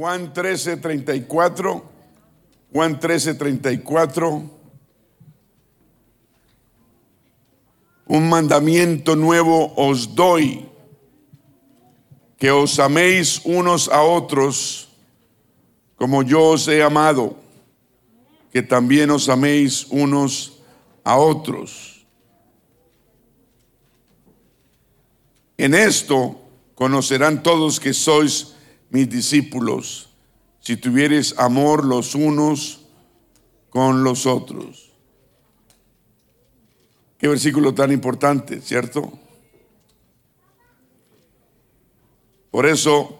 Juan 13, 34. Juan 13, 34. Un mandamiento nuevo os doy, que os améis unos a otros como yo os he amado, que también os améis unos a otros. En esto conocerán todos que sois mis discípulos, si tuviereis amor los unos con los otros. Qué versículo tan importante, ¿cierto? Por eso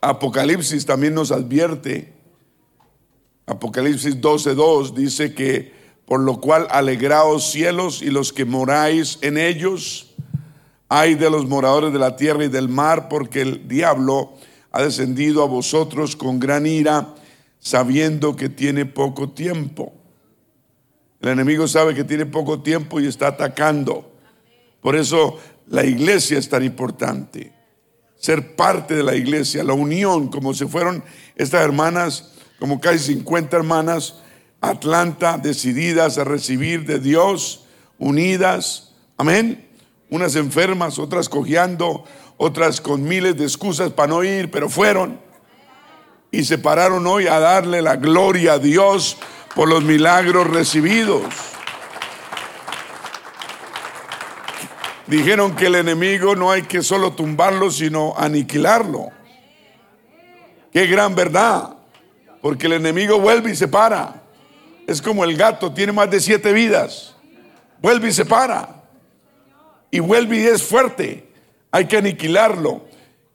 Apocalipsis también nos advierte, Apocalipsis 12.2 dice que por lo cual alegraos cielos y los que moráis en ellos, hay de los moradores de la tierra y del mar, porque el diablo ha descendido a vosotros con gran ira, sabiendo que tiene poco tiempo. El enemigo sabe que tiene poco tiempo y está atacando. Por eso la iglesia es tan importante. Ser parte de la iglesia, la unión, como se fueron estas hermanas, como casi 50 hermanas, Atlanta, decididas a recibir de Dios, unidas. Amén. Unas enfermas, otras cojeando, otras con miles de excusas para no ir, pero fueron. Y se pararon hoy a darle la gloria a Dios por los milagros recibidos. Dijeron que el enemigo no hay que solo tumbarlo, sino aniquilarlo. Qué gran verdad. Porque el enemigo vuelve y se para. Es como el gato, tiene más de siete vidas. Vuelve y se para. Y vuelve y es fuerte. Hay que aniquilarlo.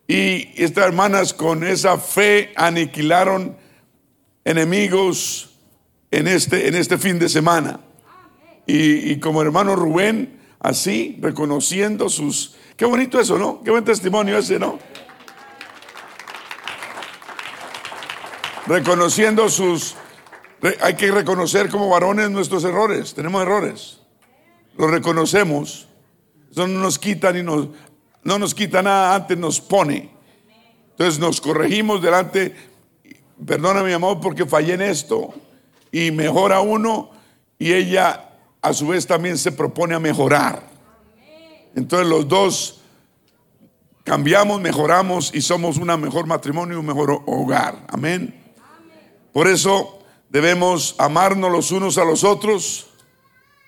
Y estas hermanas con esa fe aniquilaron enemigos en este, en este fin de semana. Y, como hermano Rubén, así, reconociendo sus... Qué bonito eso, ¿no? Qué buen testimonio ese, ¿no? Reconociendo sus... Hay que reconocer como varones nuestros errores. Tenemos errores. Los reconocemos. Eso no nos quita ni nos... No nos quita nada, antes nos pone. Entonces nos corregimos delante. Perdona mi amor porque fallé en esto y mejora uno y ella a su vez también se propone a mejorar. Entonces los dos cambiamos, mejoramos y somos un mejor matrimonio un mejor hogar. Amén. Por eso debemos amarnos los unos a los otros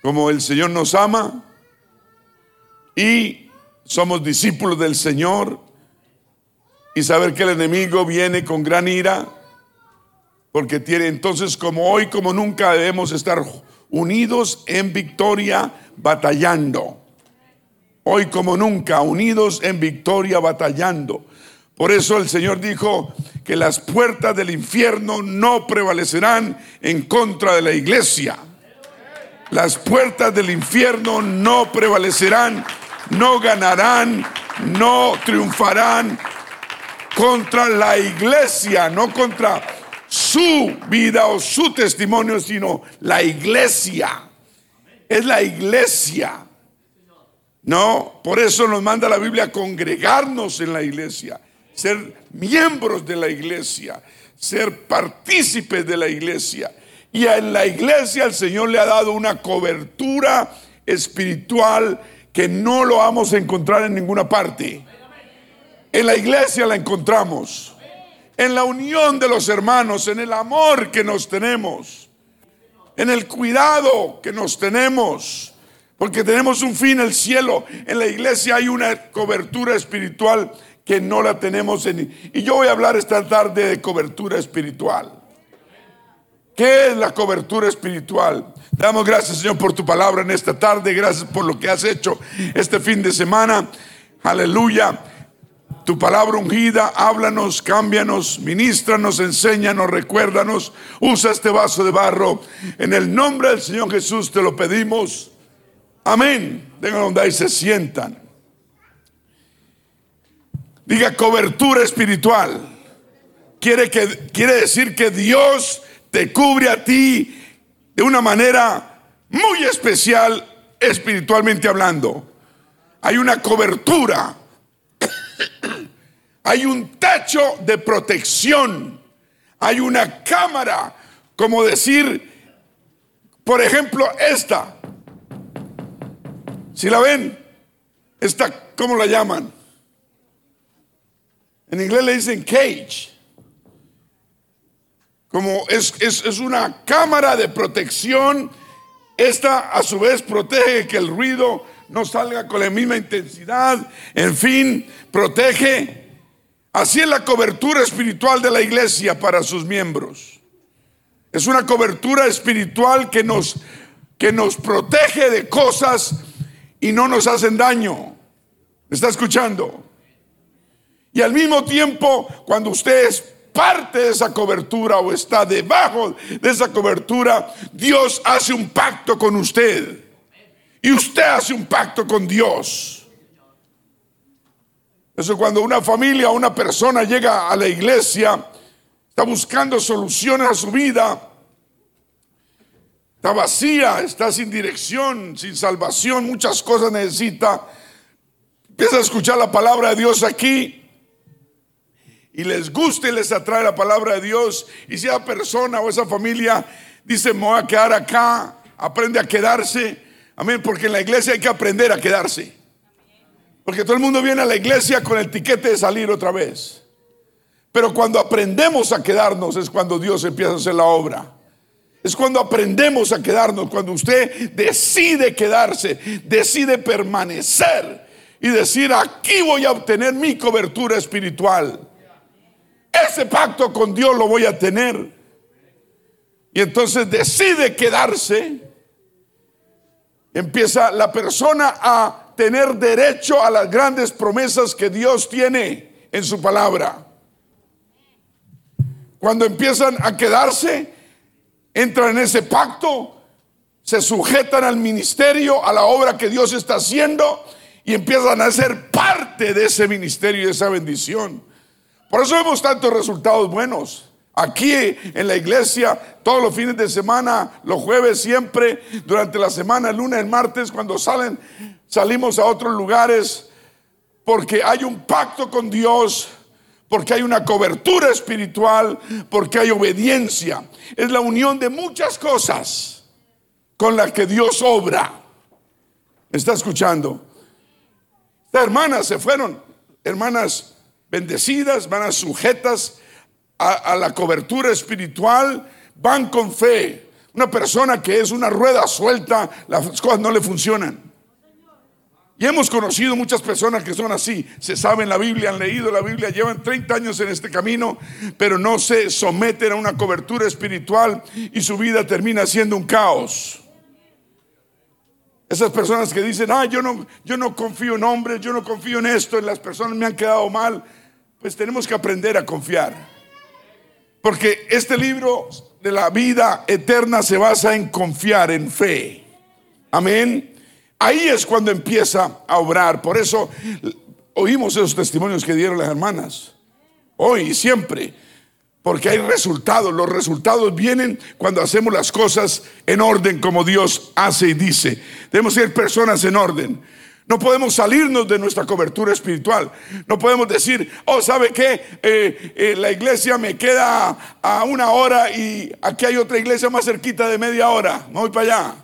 como el Señor nos ama y somos discípulos del Señor y saber que el enemigo viene con gran ira porque tiene entonces como hoy como nunca debemos estar unidos en victoria batallando. Hoy como nunca unidos en victoria batallando. Por eso el Señor dijo que las puertas del infierno no prevalecerán en contra de la iglesia. Las puertas del infierno no prevalecerán, no ganarán, no triunfarán contra la iglesia, no contra su vida o su testimonio, sino la iglesia. Es la iglesia. No, por eso nos manda la Biblia congregarnos en la iglesia, ser miembros de la iglesia, ser partícipes de la iglesia. Y en la iglesia el Señor le ha dado una cobertura espiritual que no lo vamos a encontrar en ninguna parte. En la iglesia la encontramos en la unión de los hermanos, en el amor que nos tenemos, en el cuidado que nos tenemos, porque tenemos un fin, el cielo. En la iglesia hay una cobertura espiritual que no la tenemos en... Y yo voy a hablar esta tarde de cobertura espiritual. ¿Qué es la cobertura espiritual? Damos gracias, Señor, por tu palabra en esta tarde. Gracias por lo que has hecho este fin de semana. Aleluya tu palabra ungida, háblanos, cámbianos, ministranos, enséñanos, recuérdanos. Usa este vaso de barro. En el nombre del Señor Jesús te lo pedimos. Amén. Vengan donde ahí se sientan. Diga cobertura espiritual. Quiere, que, quiere decir que Dios te cubre a ti de una manera muy especial espiritualmente hablando. Hay una cobertura hay un techo de protección Hay una cámara, como decir, por ejemplo, esta. Si la ven, esta, ¿cómo la llaman? En inglés le dicen cage. Como es, es, una cámara de protección. Esta a su vez protege que el ruido no salga con la misma intensidad. En fin, protege. Así es la cobertura espiritual de la iglesia para sus miembros. Es una cobertura espiritual que nos, que nos protege de cosas y no nos hacen daño. ¿Me está escuchando? Y al mismo tiempo, cuando usted es parte de esa cobertura o está debajo de esa cobertura, Dios hace un pacto con usted. Y usted hace un pacto con Dios. Eso cuando una familia o una persona llega a la iglesia, está buscando soluciones a su vida, está vacía, está sin dirección, sin salvación, muchas cosas necesita. Empieza a escuchar la palabra de Dios aquí y les gusta y les atrae la palabra de Dios. Y si esa persona o esa familia dice, me voy a quedar acá, aprende a quedarse. Amén, porque en la iglesia hay que aprender a quedarse. Porque todo el mundo viene a la iglesia con el tiquete de salir otra vez. Pero cuando aprendemos a quedarnos es cuando Dios empieza a hacer la obra. Es cuando aprendemos a quedarnos, cuando usted decide quedarse, decide permanecer y decir, aquí voy a obtener mi cobertura espiritual. Ese pacto con Dios lo voy a tener. Y entonces decide quedarse. Empieza la persona a tener derecho a las grandes promesas que Dios tiene en su palabra. Cuando empiezan a quedarse, entran en ese pacto, se sujetan al ministerio, a la obra que Dios está haciendo y empiezan a ser parte de ese ministerio y de esa bendición. Por eso vemos tantos resultados buenos. Aquí en la iglesia, todos los fines de semana, los jueves siempre, durante la semana, el lunes, martes, cuando salen, salimos a otros lugares, porque hay un pacto con Dios, porque hay una cobertura espiritual, porque hay obediencia. Es la unión de muchas cosas con las que Dios obra. ¿Me está escuchando? Hermanas se fueron, hermanas bendecidas, sujetas a, a la cobertura espiritual, van con fe. Una persona que es una rueda suelta, las cosas no le funcionan. Y hemos conocido muchas personas que son así, se saben la Biblia, han leído la Biblia, llevan 30 años en este camino, pero no se someten a una cobertura espiritual y su vida termina siendo un caos. Esas personas que dicen, ah, yo no, yo no confío en hombres, yo no confío en esto, en las personas me han quedado mal, pues tenemos que aprender a confiar. Porque este libro de la vida eterna se basa en confiar, en fe. Amén. Ahí es cuando empieza a obrar. Por eso oímos esos testimonios que dieron las hermanas. Hoy y siempre. Porque hay resultados. Los resultados vienen cuando hacemos las cosas en orden como Dios hace y dice. Debemos ser personas en orden. No podemos salirnos de nuestra cobertura espiritual. No podemos decir, oh, ¿sabe qué? Eh, eh, la iglesia me queda a una hora y aquí hay otra iglesia más cerquita de media hora. Me voy para allá.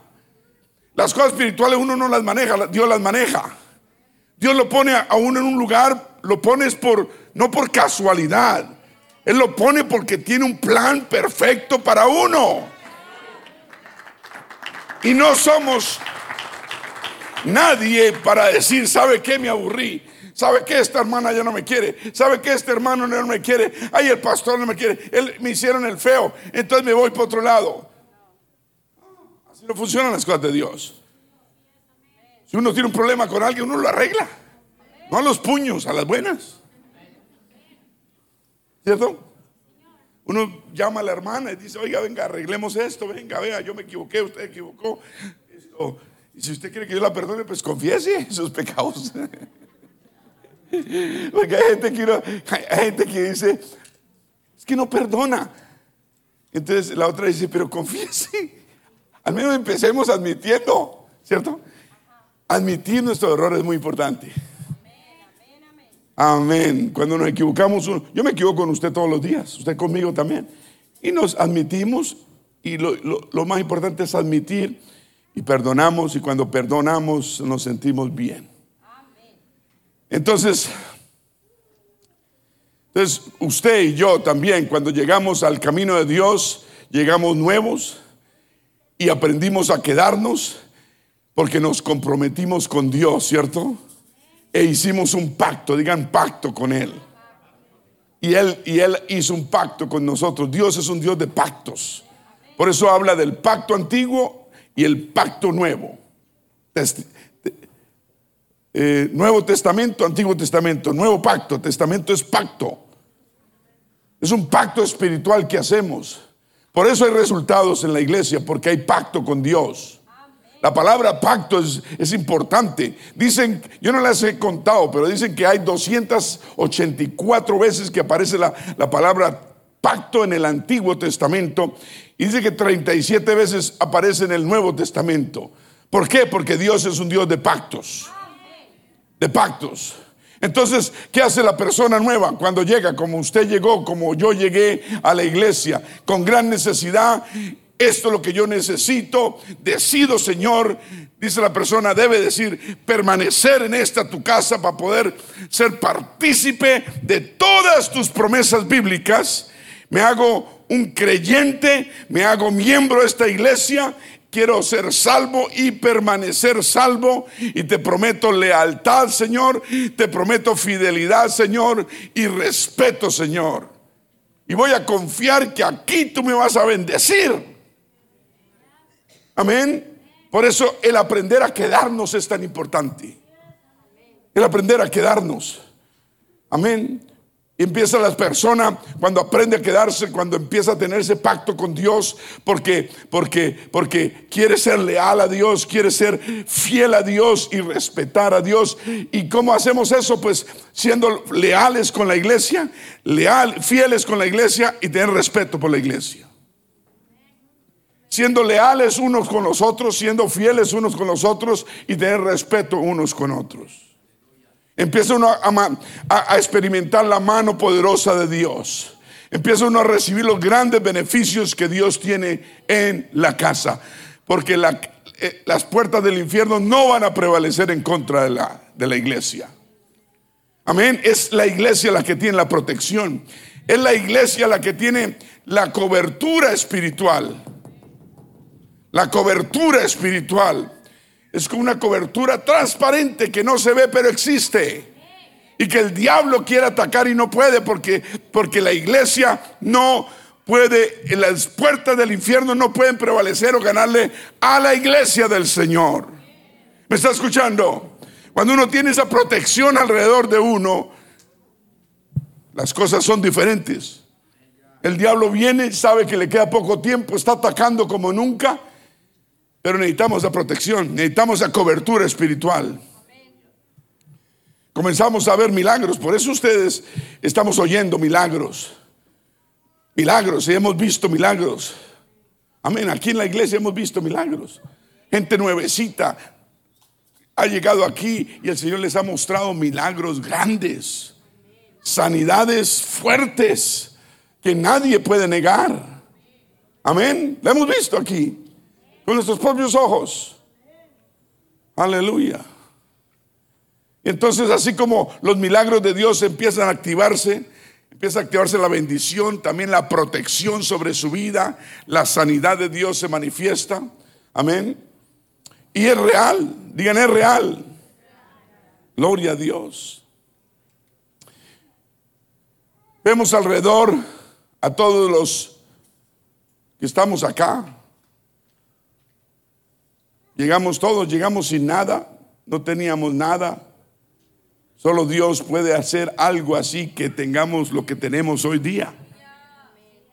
Las cosas espirituales uno no las maneja, Dios las maneja. Dios lo pone a uno en un lugar, lo pones por no por casualidad. Él lo pone porque tiene un plan perfecto para uno. Y no somos nadie para decir, ¿sabe qué? Me aburrí. ¿Sabe qué? Esta hermana ya no me quiere. ¿Sabe qué? Este hermano no me quiere. Ay, el pastor no me quiere. Él, me hicieron el feo. Entonces me voy para otro lado. No funcionan las cosas de Dios. Si uno tiene un problema con alguien, uno lo arregla. No a los puños, a las buenas. ¿Cierto? Uno llama a la hermana y dice, oiga, venga, arreglemos esto, venga, vea, yo me equivoqué, usted equivocó. Y si usted quiere que yo la perdone, pues confiese sus pecados. Porque hay gente que, hay gente que dice, es que no perdona. Entonces la otra dice, pero confiese. Al menos empecemos admitiendo, ¿cierto? Admitir nuestro error es muy importante. Amén. Cuando nos equivocamos, yo me equivoco con usted todos los días, usted conmigo también. Y nos admitimos, y lo, lo más importante es admitir y perdonamos, y cuando perdonamos nos sentimos bien. Entonces, entonces, usted y yo también, cuando llegamos al camino de Dios, llegamos nuevos y aprendimos a quedarnos porque nos comprometimos con Dios, ¿cierto? E hicimos un pacto, digan pacto con Él. Y Él, y él hizo un pacto con nosotros. Dios es un Dios de pactos. Por eso habla del pacto antiguo y el pacto nuevo. Eh, nuevo Testamento, Antiguo Testamento, Nuevo Pacto, Testamento es pacto. Es un pacto espiritual que hacemos. Por eso hay resultados en la iglesia, porque hay pacto con Dios. La palabra pacto es, importante. Dicen, yo no las he contado, pero dicen que hay 284 veces que aparece la, la palabra pacto en el Antiguo Testamento y dice que 37 veces aparece en el Nuevo Testamento. ¿Por qué? Porque Dios es un Dios de pactos. De pactos. Entonces, ¿qué hace la persona nueva cuando llega? Como usted llegó, como yo llegué a la iglesia, con gran necesidad. Esto es lo que yo necesito. Decido, Señor, dice la persona, debe decir, permanecer en esta tu casa para poder ser partícipe de todas tus promesas bíblicas. Me hago un creyente, me hago miembro de esta iglesia quiero ser salvo y permanecer salvo. Y te prometo lealtad, Señor. Te prometo fidelidad, Señor. Y respeto, Señor. Y voy a confiar que aquí tú me vas a bendecir. Amén. Por eso el aprender a quedarnos es tan importante. El aprender a quedarnos. Amén. Empieza la persona cuando aprende a quedarse, cuando empieza a tener ese pacto con Dios, porque, porque, porque quiere ser leal a Dios, quiere ser fiel a Dios y respetar a Dios. ¿Y cómo hacemos eso? Pues siendo leales con la iglesia, leal, fieles con la iglesia y tener respeto por la iglesia. Siendo leales unos con los otros, siendo fieles unos con los otros y tener respeto unos con otros. Empieza uno a, experimentar la mano poderosa de Dios. Empieza uno a recibir los grandes beneficios que Dios tiene en la casa. Porque eh, las puertas del infierno no van a prevalecer en contra de la, de la iglesia. Amén. Es la iglesia la que tiene la protección. Es la iglesia la que tiene la cobertura espiritual. La cobertura espiritual. Es como una cobertura transparente que no se ve pero existe. Y que el diablo quiere atacar y no puede porque, porque la iglesia no puede, las puertas del infierno no pueden prevalecer o ganarle a la iglesia del Señor. ¿Me está escuchando? Cuando uno tiene esa protección alrededor de uno, las cosas son diferentes. El diablo viene, sabe que le queda poco tiempo, está atacando como nunca pero necesitamos la protección, necesitamos la cobertura espiritual. Comenzamos a ver milagros, por eso ustedes estamos oyendo milagros. Milagros, y hemos visto milagros. Amén, aquí en la iglesia hemos visto milagros. Gente nuevecita ha llegado aquí y el Señor les ha mostrado milagros grandes, sanidades fuertes que nadie puede negar. Amén, lo hemos visto aquí con nuestros propios ojos. Aleluya. Entonces, así como los milagros de Dios empiezan a activarse, empieza a activarse la bendición, también la protección sobre su vida, la sanidad de Dios se manifiesta. Amén. Y es real, digan, es real. Gloria a Dios. Vemos alrededor a todos los que estamos acá. Llegamos todos, llegamos sin nada, no teníamos nada. Solo Dios puede hacer algo así que tengamos lo que tenemos hoy día.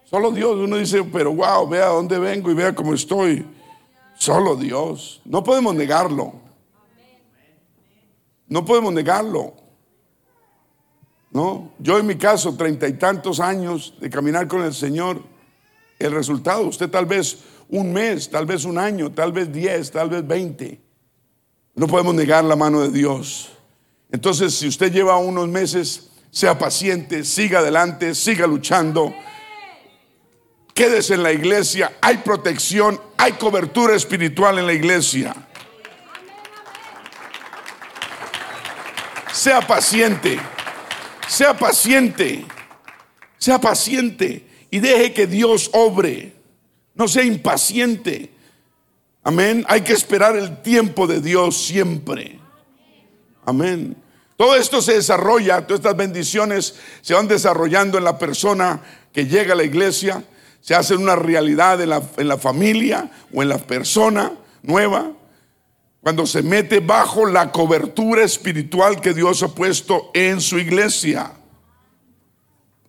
Solo Dios, uno dice, pero wow, vea dónde vengo y vea cómo estoy. Solo Dios. No podemos negarlo. No podemos negarlo. No, yo en mi caso, treinta y tantos años de caminar con el Señor, el resultado, usted tal vez un mes, tal vez un año, tal vez diez, tal vez veinte. No podemos negar la mano de Dios. Entonces, si usted lleva unos meses, sea paciente, siga adelante, siga luchando. Quédese en la iglesia, hay protección, hay cobertura espiritual en la iglesia. Sea paciente, sea paciente, sea paciente y deje que Dios obre. No sea impaciente. Amén. Hay que esperar el tiempo de Dios siempre. Amén. Todo esto se desarrolla, todas estas bendiciones se van desarrollando en la persona que llega a la iglesia, se hacen una realidad en la, en la familia o en la persona nueva, cuando se mete bajo la cobertura espiritual que Dios ha puesto en su iglesia.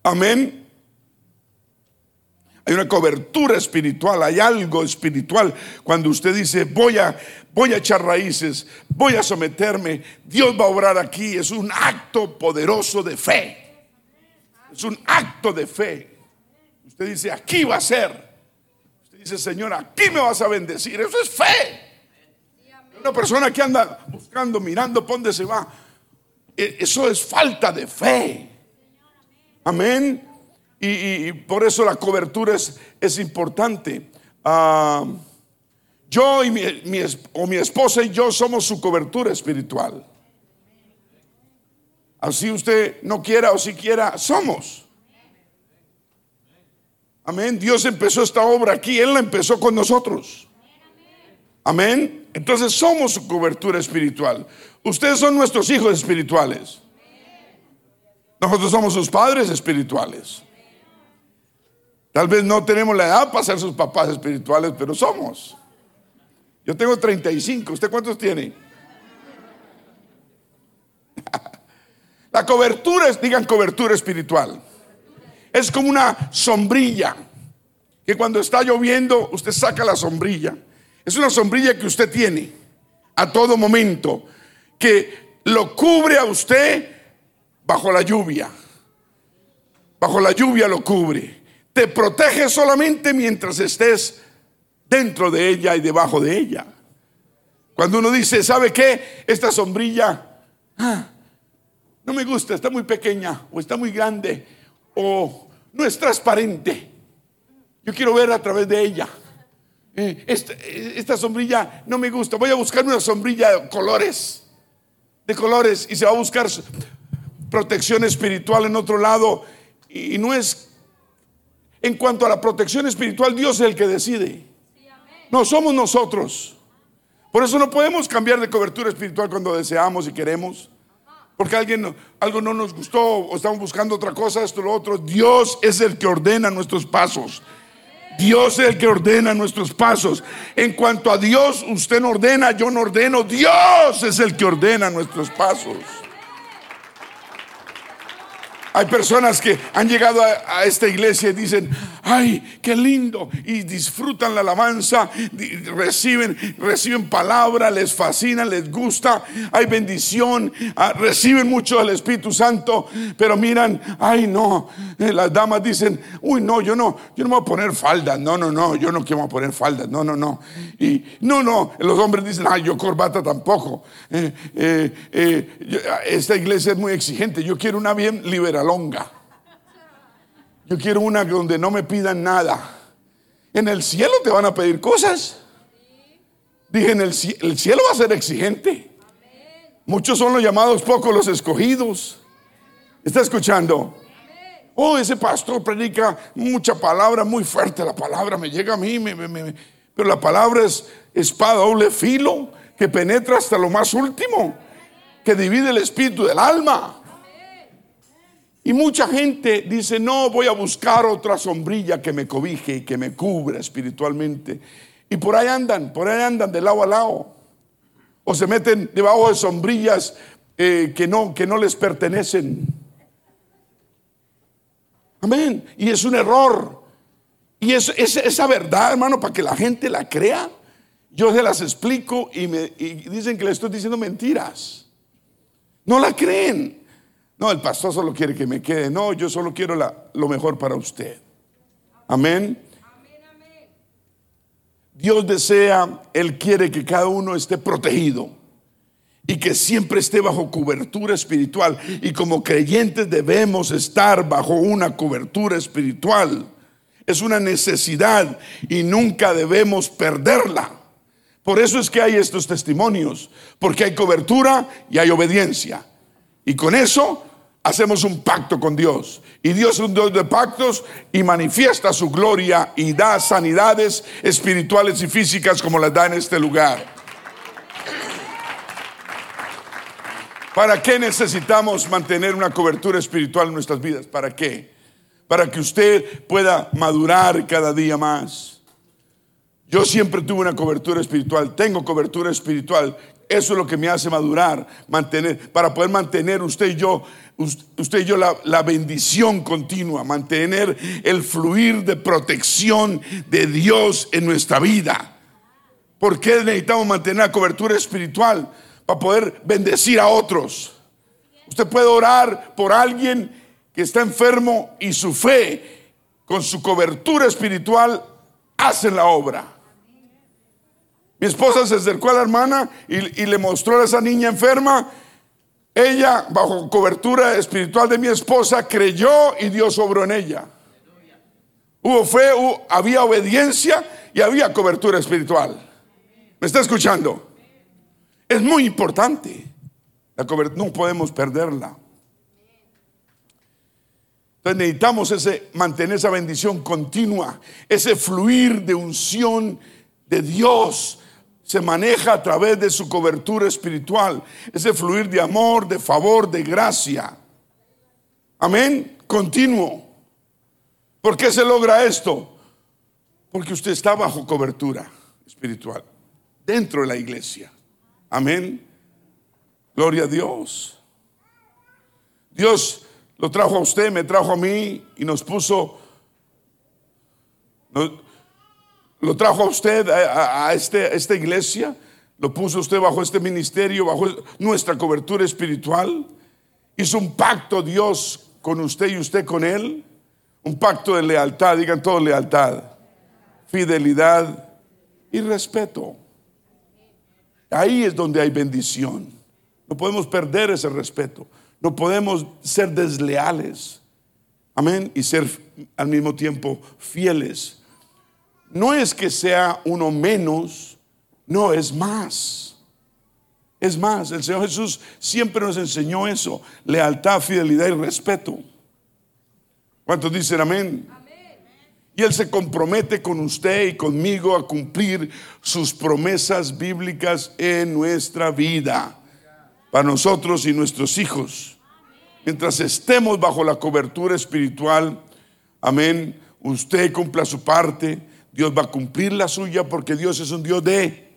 Amén. Hay una cobertura espiritual, hay algo espiritual. Cuando usted dice, voy a, voy a echar raíces, voy a someterme, Dios va a obrar aquí, es un acto poderoso de fe. Es un acto de fe. Usted dice, aquí va a ser. Usted dice, Señor, aquí me vas a bendecir. Eso es fe. Una persona que anda buscando, mirando, ¿por dónde se va? E, eso es falta de fe. Amén. Y, por eso la cobertura es, importante. Ah, yo y mi, o mi esposa y yo somos su cobertura espiritual. Así usted no quiera o si quiera, somos. Amén. Dios empezó esta obra aquí, Él la empezó con nosotros. Amén. Entonces somos su cobertura espiritual. Ustedes son nuestros hijos espirituales. Nosotros somos sus padres espirituales. Tal vez no tenemos la edad para ser sus papás espirituales, pero somos. Yo tengo 35. ¿Usted cuántos tiene? La cobertura, digan cobertura espiritual. Es como una sombrilla que cuando está lloviendo usted saca la sombrilla. Es una sombrilla que usted tiene a todo momento que lo cubre a usted bajo la lluvia. Bajo la lluvia lo cubre te protege solamente mientras estés dentro de ella y debajo de ella. Cuando uno dice, ¿sabe qué? Esta sombrilla ah, no me gusta, está muy pequeña o está muy grande o no es transparente. Yo quiero ver a través de ella. Eh, esta, esta, sombrilla no me gusta. Voy a buscar una sombrilla de colores, de colores, y se va a buscar protección espiritual en otro lado. Y no es en cuanto a la protección espiritual, Dios es el que decide. No somos nosotros. Por eso no podemos cambiar de cobertura espiritual cuando deseamos y queremos. Porque alguien, algo no nos gustó o estamos buscando otra cosa, esto, lo otro. Dios es el que ordena nuestros pasos. Dios es el que ordena nuestros pasos. En cuanto a Dios, usted no ordena, yo no ordeno. Dios es el que ordena nuestros pasos. Hay personas que han llegado a, esta iglesia y dicen, ay, qué lindo, y disfrutan la alabanza, reciben, reciben palabra, les fascina, les gusta, hay bendición, ah, reciben mucho del Espíritu Santo, pero miran, ay, no, eh, las damas dicen, uy, no, yo no, yo no me voy a poner faldas, no, no, no, yo no quiero poner faldas, no, no, no, y no, no, los hombres dicen, ay, yo corbata tampoco, eh, eh, esta iglesia es muy exigente, yo quiero una bien liberal longa. Yo quiero una donde no me pidan nada. En el cielo te van a pedir cosas. Dije, en el, cielo va a ser exigente. Muchos son los llamados, pocos los escogidos. ¿Está escuchando? Oh, ese pastor predica mucha palabra, muy fuerte. La palabra me llega a mí, pero la palabra es espada doble filo que penetra hasta lo más último, que divide el espíritu del alma. Y mucha gente dice, no, voy a buscar otra sombrilla que me cobije y que me cubra espiritualmente. Y por ahí andan, por ahí andan de lado a lado. O se meten debajo de sombrillas eh, que, no, que no les pertenecen. Amén. Y es un error. Y es, esa verdad, hermano, para que la gente la crea, yo se las explico y, me, y dicen que le estoy diciendo mentiras. No la creen. No, el pastor solo quiere que me quede. No, yo solo quiero lo mejor para usted. Amén. Dios desea, Él quiere que cada uno esté protegido. y que siempre esté bajo cobertura espiritual. Y como creyentes debemos estar bajo una cobertura espiritual. Es una necesidad y nunca debemos perderla. Por eso es que hay estos testimonios, porque hay cobertura y hay obediencia. Y con eso hacemos un pacto con Dios. Y Dios es un Dios de pactos y manifiesta su gloria y da sanidades espirituales y físicas como las da en este lugar. ¿Para qué necesitamos mantener una cobertura espiritual en nuestras vidas? ¿Para qué? Para que usted pueda madurar cada día más. Yo siempre tuve una cobertura espiritual, tengo cobertura espiritual. Eso es lo que me hace madurar, mantener, para poder mantener usted y yo, usted y yo la, la bendición continua, mantener el fluir de protección de Dios en nuestra vida. ¿Por qué necesitamos mantener la cobertura espiritual? para poder bendecir a otros. Usted puede orar por alguien que está enfermo y su fe con su cobertura espiritual hace la obra. Mi esposa se acercó a la hermana y, le mostró a esa niña enferma. Ella, bajo cobertura espiritual de mi esposa, creyó y Dios obró en ella. Hubo fe, había obediencia y había cobertura espiritual. ¿Me está escuchando? Es muy importante. La cobertura, no podemos perderla. Entonces necesitamos ese, mantener esa bendición continua, ese fluir de unción de Dios se maneja a través de su cobertura espiritual, ese fluir de amor, de favor, de gracia. Amén, continuo. ¿Por qué se logra esto? Porque usted está bajo cobertura espiritual, dentro de la iglesia. Amén. Gloria a Dios. Dios lo trajo a usted, me trajo a mí y nos puso, lo trajo a usted a, este, esta iglesia, lo puso usted bajo este ministerio, bajo nuestra cobertura espiritual. Hizo un pacto Dios con usted y usted con él. Un pacto de lealtad, digan todo lealtad, fidelidad y respeto. Ahí es donde hay bendición. No podemos perder ese respeto. No podemos ser desleales. Amén. Y ser al mismo tiempo fieles. No es que sea uno menos, no es más. Es más, el Señor Jesús siempre nos enseñó eso, lealtad, fidelidad y respeto. ¿Cuántos dicen amén? Y Él se compromete con usted y conmigo a cumplir sus promesas bíblicas en nuestra vida, para nosotros y nuestros hijos. Mientras estemos bajo la cobertura espiritual, amén, usted cumpla su parte, Dios va a cumplir la suya porque Dios es un Dios de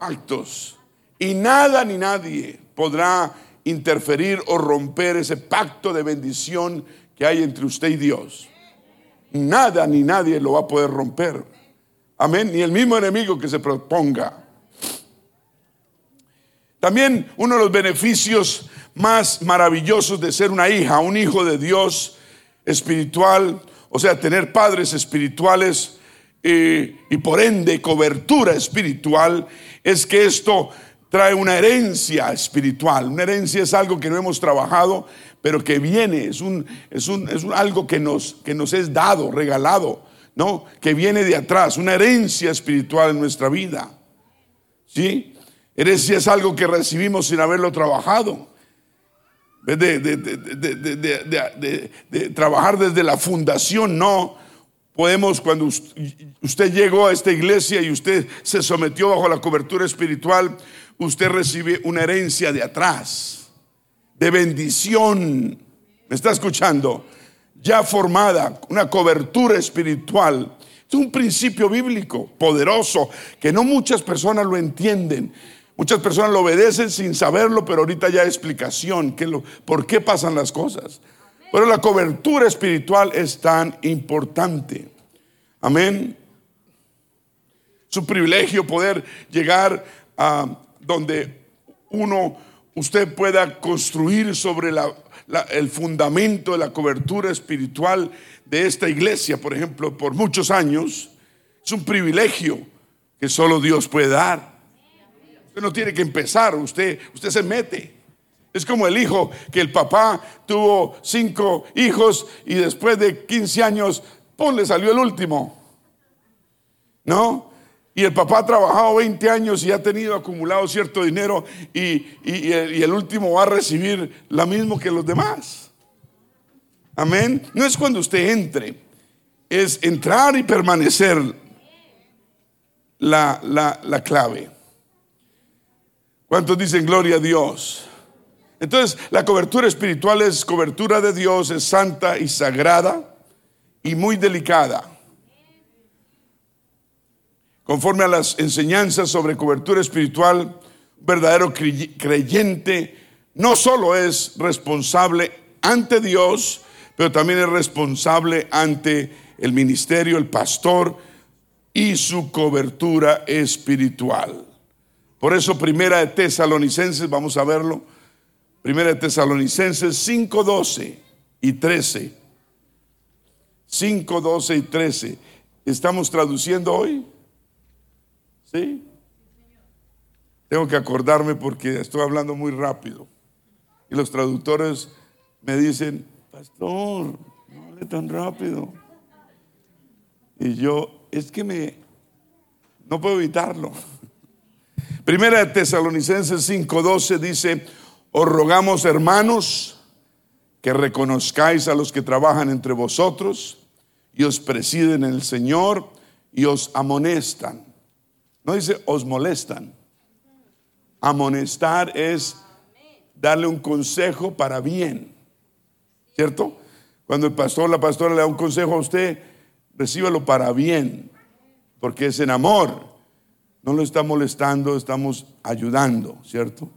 actos. Y nada ni nadie podrá interferir o romper ese pacto de bendición que hay entre usted y Dios nada ni nadie lo va a poder romper. Amén. Ni el mismo enemigo que se proponga. También uno de los beneficios más maravillosos de ser una hija, un hijo de Dios espiritual, o sea, tener padres espirituales y por ende cobertura espiritual, es que esto trae una herencia espiritual. Una herencia es algo que no hemos trabajado, pero que viene, es, un, es, un, es algo que nos, que nos es dado, regalado, ¿no? Que viene de atrás, una herencia espiritual en nuestra vida. ¿Sí? Herencia es algo que recibimos sin haberlo trabajado. De, de, de, de, trabajar desde la fundación, no. Podemos, cuando usted llegó a esta iglesia y usted se sometió bajo la cobertura espiritual, usted recibe una herencia de atrás, de bendición. ¿Me está escuchando? Ya formada, una cobertura espiritual. Es un principio bíblico poderoso que no muchas personas lo entienden. Muchas personas lo obedecen sin saberlo, pero ahorita ya hay explicación por qué pasan las cosas. Pero la cobertura espiritual es tan importante. Amén. Es un privilegio poder llegar a donde uno, usted pueda construir sobre el fundamento de la cobertura espiritual de esta iglesia, por ejemplo, por muchos años, es un privilegio que solo Dios puede dar. Usted no tiene que empezar, usted, usted se mete. Es como el hijo que el papá tuvo cinco hijos y después de 15 años, ¡pum! le salió el último. ¿No? Y el papá ha trabajado 20 años y ha tenido acumulado cierto dinero y, y el último va a recibir lo mismo que los demás. Amén. No es cuando usted entre, es entrar y permanecer la, la, la clave. ¿Cuántos dicen gloria a Dios? Entonces, la cobertura espiritual es cobertura de Dios, es santa y sagrada y muy delicada. Conforme a las enseñanzas sobre cobertura espiritual, un verdadero creyente no solo es responsable ante Dios, pero también es responsable ante el ministerio, el pastor y su cobertura espiritual. Por eso, primera de Tesalonicenses, vamos a verlo, primera de Tesalonicenses 5, 12 y 13. 5, 12 y 13. ¿Estamos traduciendo hoy? ¿Sí? Tengo que acordarme porque estoy hablando muy rápido. Y los traductores me dicen, pastor, no hable tan rápido. Y yo, es que me, no puedo evitarlo. Primera de Tesalonicenses 5:12 dice, os rogamos hermanos que reconozcáis a los que trabajan entre vosotros y os presiden en el Señor y os amonestan. No dice os molestan. Amonestar es darle un consejo para bien. ¿Cierto? Cuando el pastor, la pastora le da un consejo a usted, recíbalo para bien, porque es en amor. No lo está molestando, estamos ayudando, ¿cierto?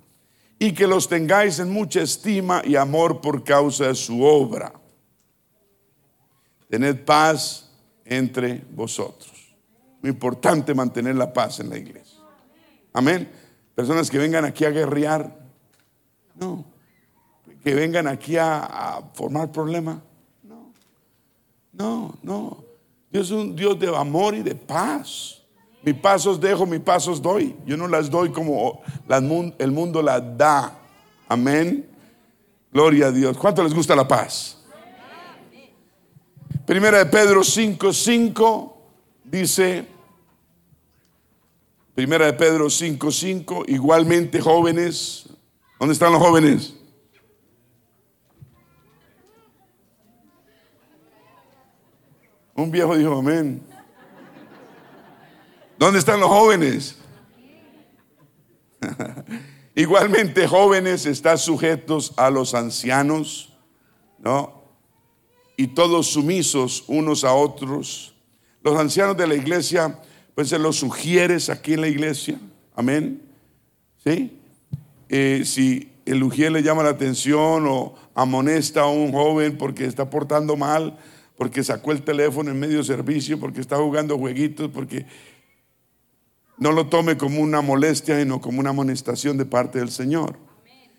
Y que los tengáis en mucha estima y amor por causa de su obra. Tened paz entre vosotros. Muy importante mantener la paz en la iglesia. Amén. Personas que vengan aquí a guerrear. No. Que vengan aquí a, a formar problemas. No. No, no. Dios es un Dios de amor y de paz. Mi pasos dejo, mi pasos doy. Yo no las doy como el mundo las da. Amén. Gloria a Dios. ¿Cuánto les gusta la paz? Primera de Pedro 5:5 5, dice, Primera de Pedro 5:5, 5, igualmente jóvenes, ¿dónde están los jóvenes? Un viejo dijo, amén. ¿Dónde están los jóvenes? Igualmente jóvenes están sujetos a los ancianos, ¿no? Y todos sumisos unos a otros. Los ancianos de la iglesia, pues se los sugieres aquí en la iglesia, amén. ¿Sí? Eh, si el ujier le llama la atención o amonesta a un joven porque está portando mal, porque sacó el teléfono en medio servicio, porque está jugando jueguitos, porque no lo tome como una molestia, sino como una amonestación de parte del Señor.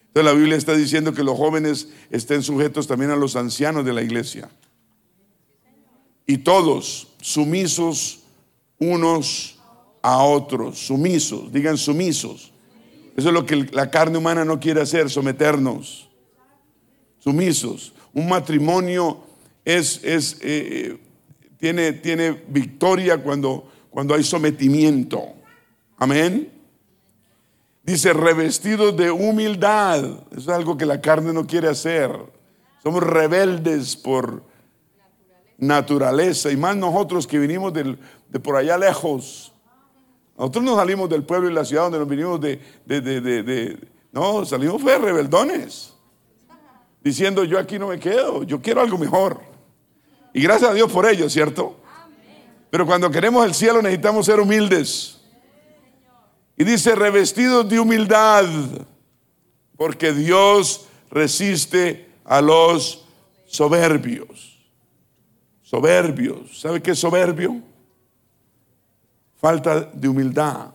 Entonces la Biblia está diciendo que los jóvenes estén sujetos también a los ancianos de la iglesia. Y todos sumisos unos a otros, sumisos, digan sumisos. Eso es lo que la carne humana no quiere hacer, someternos. Sumisos. Un matrimonio es, es eh, tiene, tiene victoria cuando, cuando hay sometimiento. Amén. Dice, revestidos de humildad. Eso es algo que la carne no quiere hacer. Somos rebeldes por naturaleza. Y más nosotros que vinimos de por allá lejos. Nosotros no salimos del pueblo y la ciudad donde nos vinimos de, de, de no, salimos fue rebeldones. Diciendo, yo aquí no me quedo, yo quiero algo mejor. Y gracias a Dios por ello, ¿cierto? Pero cuando queremos el cielo necesitamos ser humildes. Y dice, revestidos de humildad, porque Dios resiste a los soberbios. Soberbios. ¿Sabe qué es soberbio? Falta de humildad,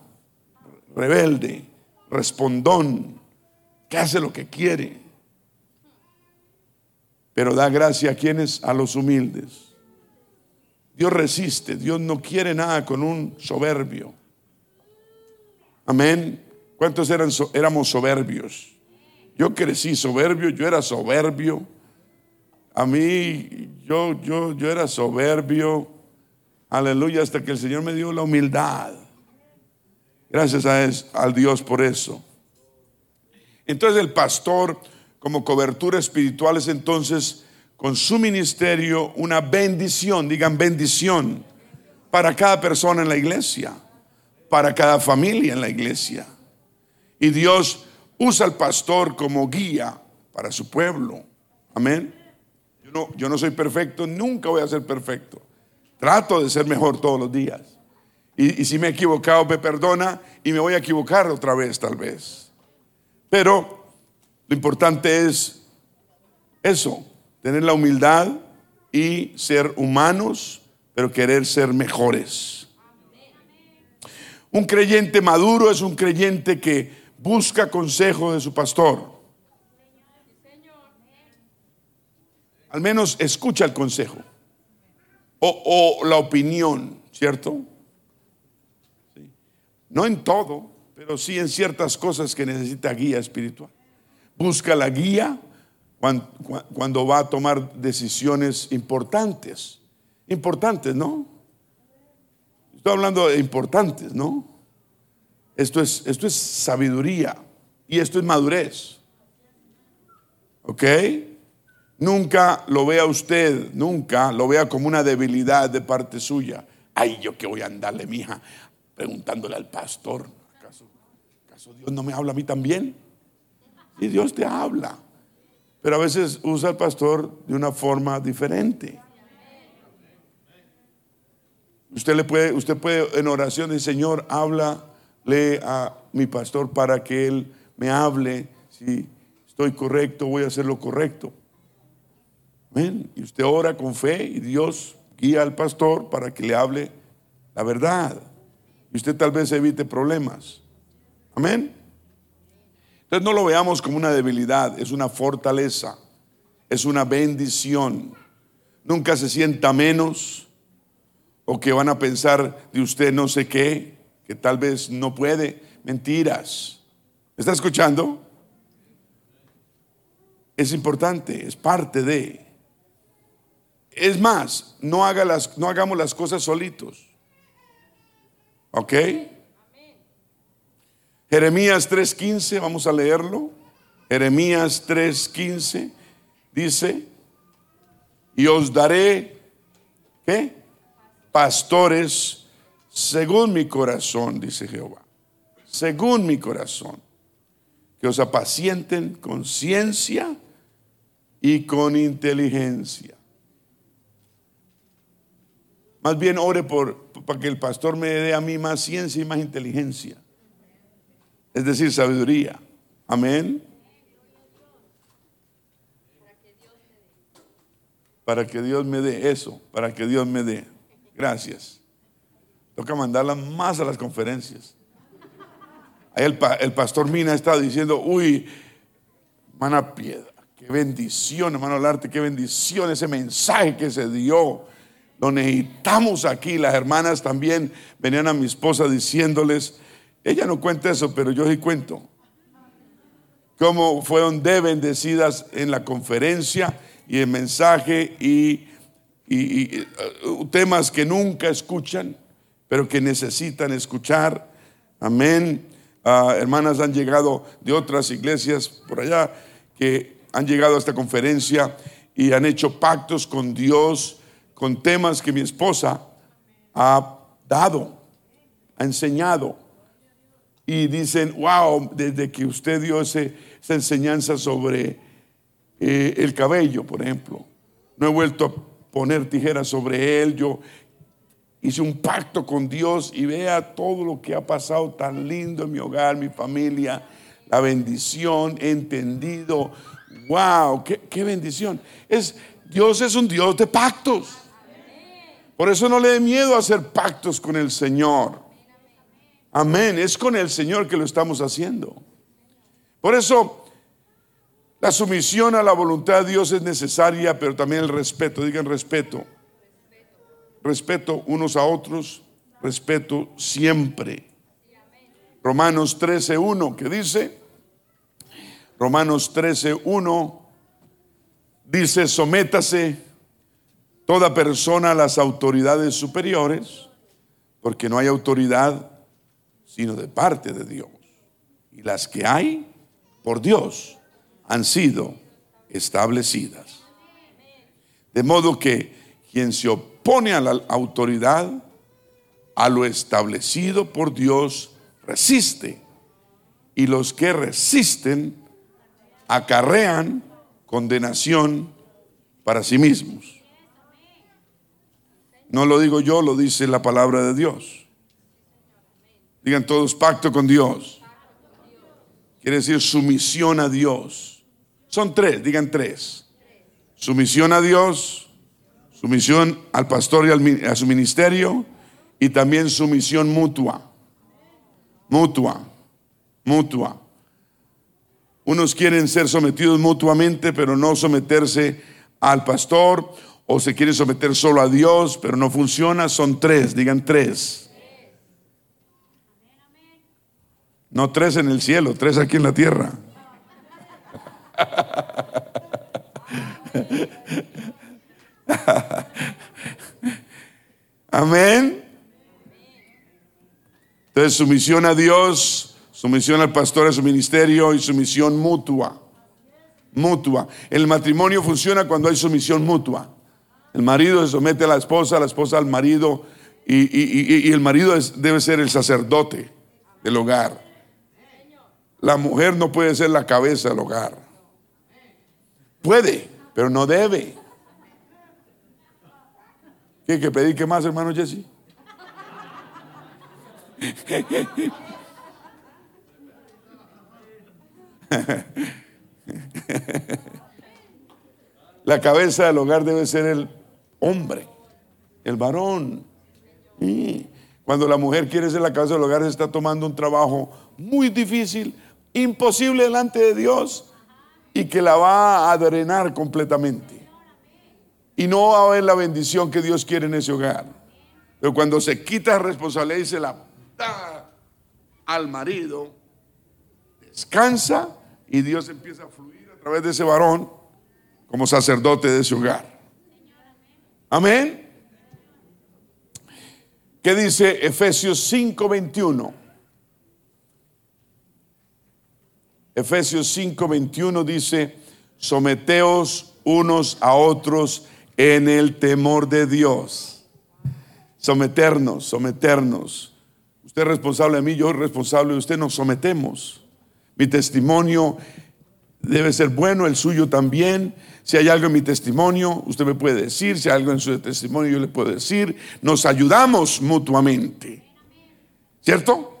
rebelde, respondón, que hace lo que quiere pero da gracia a quienes, a los humildes. Dios resiste, Dios no quiere nada con un soberbio. Amén. ¿Cuántos eran, éramos soberbios? Yo crecí soberbio, yo era soberbio. A mí, yo, yo, yo era soberbio. Aleluya, hasta que el Señor me dio la humildad. Gracias a al Dios por eso. Entonces el pastor, como cobertura espiritual, es entonces con su ministerio una bendición, digan bendición, para cada persona en la iglesia, para cada familia en la iglesia. Y Dios usa al pastor como guía para su pueblo. Amén. Yo no, yo no soy perfecto, nunca voy a ser perfecto. Trato de ser mejor todos los días. Y, y, si me he equivocado, me perdona y me voy a equivocar otra vez tal vez. Pero lo importante es eso, tener la humildad y ser humanos, pero querer ser mejores. Un creyente maduro es un creyente que busca consejo de su pastor. Al menos escucha el consejo o, la opinión, ¿cierto? No en todo, pero sí en ciertas cosas que necesita guía espiritual. Busca la guía cuando, va a tomar decisiones importantes. Importantes, ¿no? Estoy hablando de importantes, ¿no? Esto es, esto es sabiduría y esto es madurez. ¿Ok? Nunca lo vea usted, nunca lo vea como una debilidad de parte suya. Ay, yo que voy a andarle, mija, preguntándole al pastor, ¿acaso, ¿acaso Dios no me habla a mí también? Y Dios te habla. Pero a veces usa el pastor de una forma diferente. Usted le puede, usted puede en oración decir, Señor, háblale a mi pastor para que él me hable. Si estoy correcto, voy a hacer lo correcto. Amén. Y usted ora con fe y Dios guía al pastor para que le hable la verdad. Y usted tal vez evite problemas. Amén. Entonces no lo veamos como una debilidad, es una fortaleza, es una bendición. Nunca se sienta menos o que van a pensar de usted no sé qué, que tal vez no puede. Mentiras. ¿Está escuchando? Es importante, es parte de. Es más, no, haga las, no hagamos las cosas solitos. ¿Ok? Jeremías 3.15, vamos a leerlo. Jeremías 3.15 dice, y os daré, ¿qué? Pastores según mi corazón, dice Jehová. Según mi corazón. Que os apacienten con ciencia y con inteligencia. Más bien ore por, para que el pastor me dé a mí más ciencia y más inteligencia es decir, sabiduría. Amén. Para que Dios me dé eso, para que Dios me dé. Gracias. Toca mandarla más a las conferencias. Ahí el, el pastor Mina está diciendo, uy, hermana Piedra, qué bendición, hermano Larte, qué bendición ese mensaje que se dio. Lo necesitamos aquí. Las hermanas también venían a mi esposa diciéndoles, ella no cuenta eso, pero yo sí cuento. Cómo fueron de bendecidas en la conferencia y el mensaje y, uh, temas que nunca escuchan, pero que necesitan escuchar. Amén. Ah, hermanas han llegado de otras iglesias por allá que han llegado a esta conferencia y han hecho pactos con Dios con temas que mi esposa ha dado, ha enseñado y dicen, wow, desde que usted dio esa enseñanza sobre eh, el cabello, por ejemplo, no he vuelto a poner tijeras sobre él, yo hice un pacto con Dios y vea todo lo que ha pasado tan lindo en mi hogar, mi familia, la bendición, he entendido, wow, qué, bendición. Es, Dios es un Dios de pactos. Por eso no le dé miedo hacer pactos con el Señor. Amén. Es con el Señor que lo estamos haciendo. Por eso, la sumisión a la voluntad de Dios es necesaria, pero también el respeto. Digan respeto. Respeto unos a otros. Respeto siempre. Romanos 13.1, que dice, Romanos 13.1, dice, sométase toda persona a las autoridades superiores, porque no hay autoridad sino de parte de Dios. Y las que hay por Dios han sido establecidas. De modo que quien se opone a la autoridad, a lo establecido por Dios, resiste. Y los que resisten acarrean condenación para sí mismos. No lo digo yo, lo dice la palabra de Dios. Digan todos pacto con Dios. Quiere decir sumisión a Dios. Son tres, digan tres. Sumisión a Dios, sumisión al pastor y a su ministerio y también sumisión mutua mutua, mutua. Unos quieren ser sometidos mutuamente, pero no someterse al pastor, o se quieren someter solo a Dios, pero no funciona. Son tres, digan tres. No tres en el cielo, tres aquí en la tierra. Amén. Entonces, sumisión a Dios, sumisión al pastor, a su ministerio y sumisión mutua. Mutua. El matrimonio funciona cuando hay sumisión mutua. El marido se somete a la esposa, la esposa al marido y, el marido debe ser el sacerdote del hogar. La mujer no puede ser la cabeza del hogar. Puede, pero no debe. ¿Qué que pedir que más, hermano Jesse? La cabeza del hogar debe ser el hombre, el varón. Cuando la mujer quiere ser la cabeza del hogar, se está tomando un trabajo muy difícil, imposible delante de Dios y que la va a drenar completamente. Y no va a haber la bendición que Dios quiere en ese hogar. Pero cuando se quita responsabilidad y se la al marido, descansa y Dios empieza a fluir a través de ese varón como sacerdote de ese hogar. Amén. ¿Qué dice Efesios 5:21? Efesios 5:21 dice, someteos unos a otros en el temor de Dios. Someternos, someternos. Usted es responsable de mí, yo soy responsable de usted, nos sometemos. Mi testimonio debe ser bueno, el suyo también. Si hay algo en mi testimonio, usted me puede decir. Si hay algo en su testimonio, yo le puedo decir. Nos ayudamos mutuamente. ¿Cierto?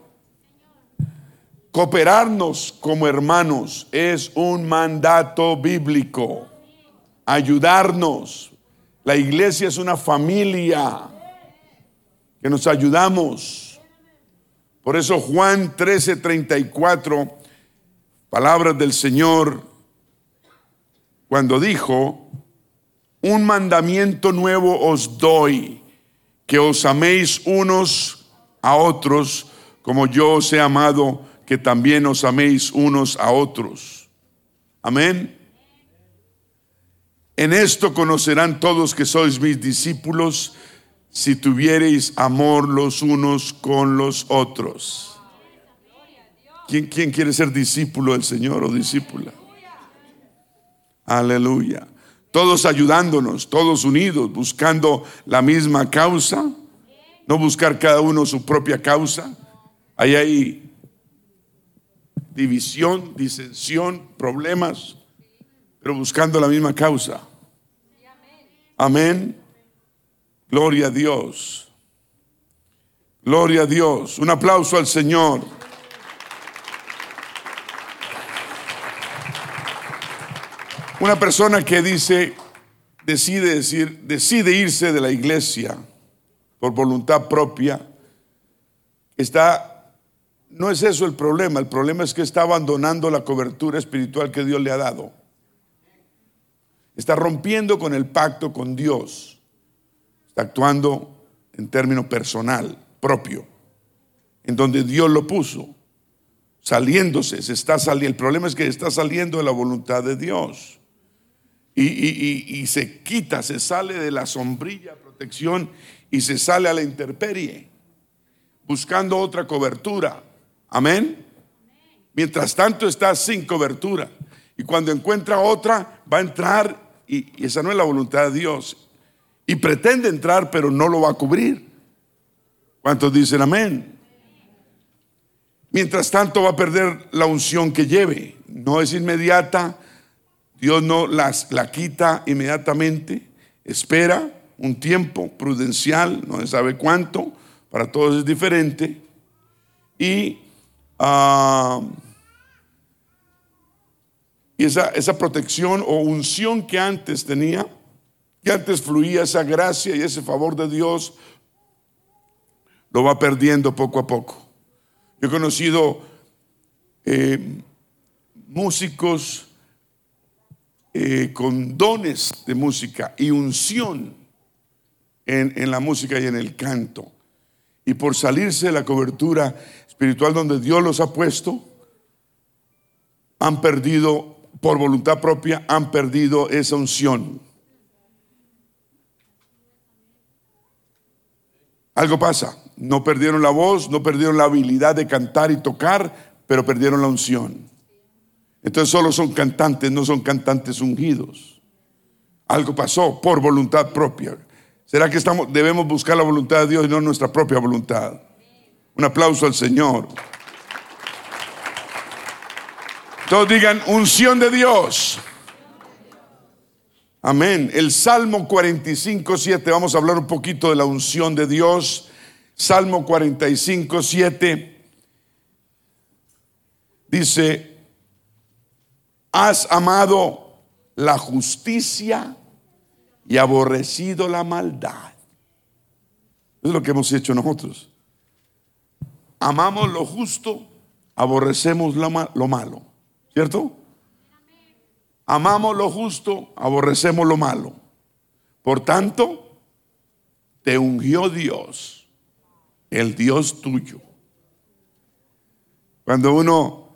Cooperarnos como hermanos es un mandato bíblico. Ayudarnos. La iglesia es una familia que nos ayudamos. Por eso Juan 13:34, palabras del Señor, cuando dijo, un mandamiento nuevo os doy, que os améis unos a otros, como yo os he amado, que también os améis unos a otros. Amén. En esto conocerán todos que sois mis discípulos si tuviereis amor los unos con los otros. ¿Quién, ¿Quién, quiere ser discípulo del Señor o discípula? Aleluya. Todos ayudándonos, todos unidos, buscando la misma causa. No buscar cada uno su propia causa. Ahí hay división, disensión, problemas, pero buscando la misma causa. Amén. Gloria a Dios. Gloria a Dios. Un aplauso al Señor. Una persona que dice, decide decir, decide irse de la iglesia por voluntad propia, está, no es eso el problema, el problema es que está abandonando la cobertura espiritual que Dios le ha dado. Está rompiendo con el pacto con Dios actuando en términos personal, propio, en donde Dios lo puso. saliéndose, se está saliendo. El problema es que está saliendo de la voluntad de Dios. Y, y se quita, se sale de la sombrilla, protección y se sale a la intemperie, buscando otra cobertura. Amén. Mientras tanto está sin cobertura. Y cuando encuentra otra, va a entrar y, esa no es la voluntad de Dios. Y pretende entrar, pero no lo va a cubrir. ¿Cuántos dicen amén? Mientras tanto va a perder la unción que lleve. No es inmediata. Dios no las, la quita inmediatamente. Espera un tiempo prudencial, no se sabe cuánto. Para todos es diferente. Y ah, y esa, esa protección o unción que antes tenía, que antes fluía esa gracia y ese favor de Dios, lo va perdiendo poco a poco. Yo he conocido eh, músicos eh, con dones de música y unción en, en, la música y en el canto. Y por salirse de la cobertura espiritual donde Dios los ha puesto, han perdido por voluntad propia han perdido esa unción. Algo pasa, no perdieron la voz, no perdieron la habilidad de cantar y tocar, pero perdieron la unción. Entonces solo son cantantes, no son cantantes ungidos. Algo pasó por voluntad propia. ¿Será que estamos, debemos buscar la voluntad de Dios y no nuestra propia voluntad? Un aplauso al Señor. Todos digan unción de Dios. Amén. El Salmo 45, 7. Vamos a hablar un poquito de la unción de Dios. Salmo 45, 7. Dice, has amado la justicia y aborrecido la maldad. Es lo que hemos hecho nosotros. Amamos lo justo, aborrecemos lo malo. ¿Cierto? Amamos lo justo, aborrecemos lo malo. Por tanto, te ungió Dios, el Dios tuyo. Cuando uno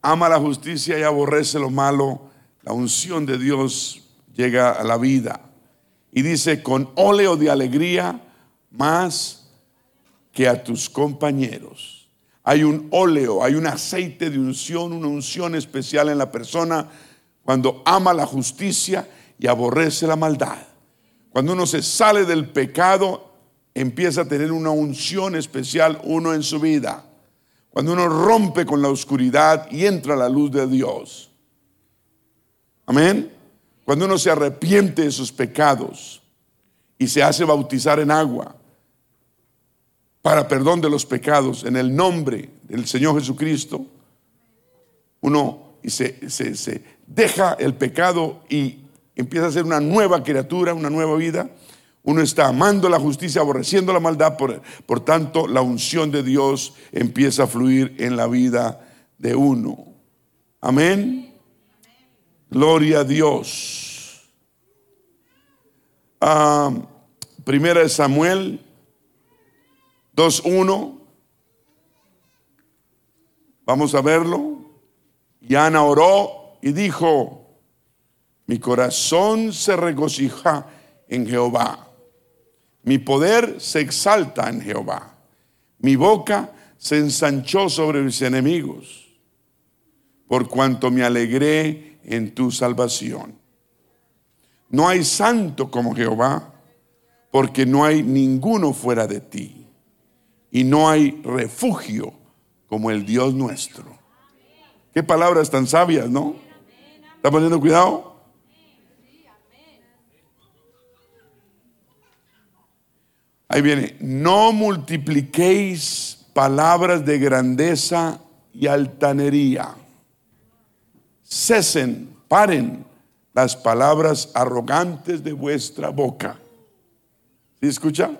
ama la justicia y aborrece lo malo, la unción de Dios llega a la vida. Y dice, con óleo de alegría más que a tus compañeros hay un óleo, hay un aceite de unción, una unción especial en la persona cuando ama la justicia y aborrece la maldad. Cuando uno se sale del pecado, empieza a tener una unción especial uno en su vida. Cuando uno rompe con la oscuridad y entra a la luz de Dios. Amén. Cuando uno se arrepiente de sus pecados y se hace bautizar en agua para perdón de los pecados en el nombre del Señor Jesucristo, uno se, se, deja el pecado y empieza a ser una nueva criatura, una nueva vida. Uno está amando la justicia, aborreciendo la maldad, por, por tanto la unción de Dios empieza a fluir en la vida de uno. Amén. Gloria a Dios. Ah, primera de Samuel 2.1. Vamos a verlo. Y Ana oró y dijo, mi corazón se regocija en Jehová. Mi poder se exalta en Jehová. Mi boca se ensanchó sobre mis enemigos, por cuanto me alegré en tu salvación. No hay santo como Jehová, porque no hay ninguno fuera de ti y no hay refugio como el Dios nuestro. Qué palabras tan sabias, ¿no? ¿Está poniendo cuidado? Ahí viene, no multipliquéis palabras de grandeza y altanería. Cesen, paren las palabras arrogantes de vuestra boca. ¿Sí escucha?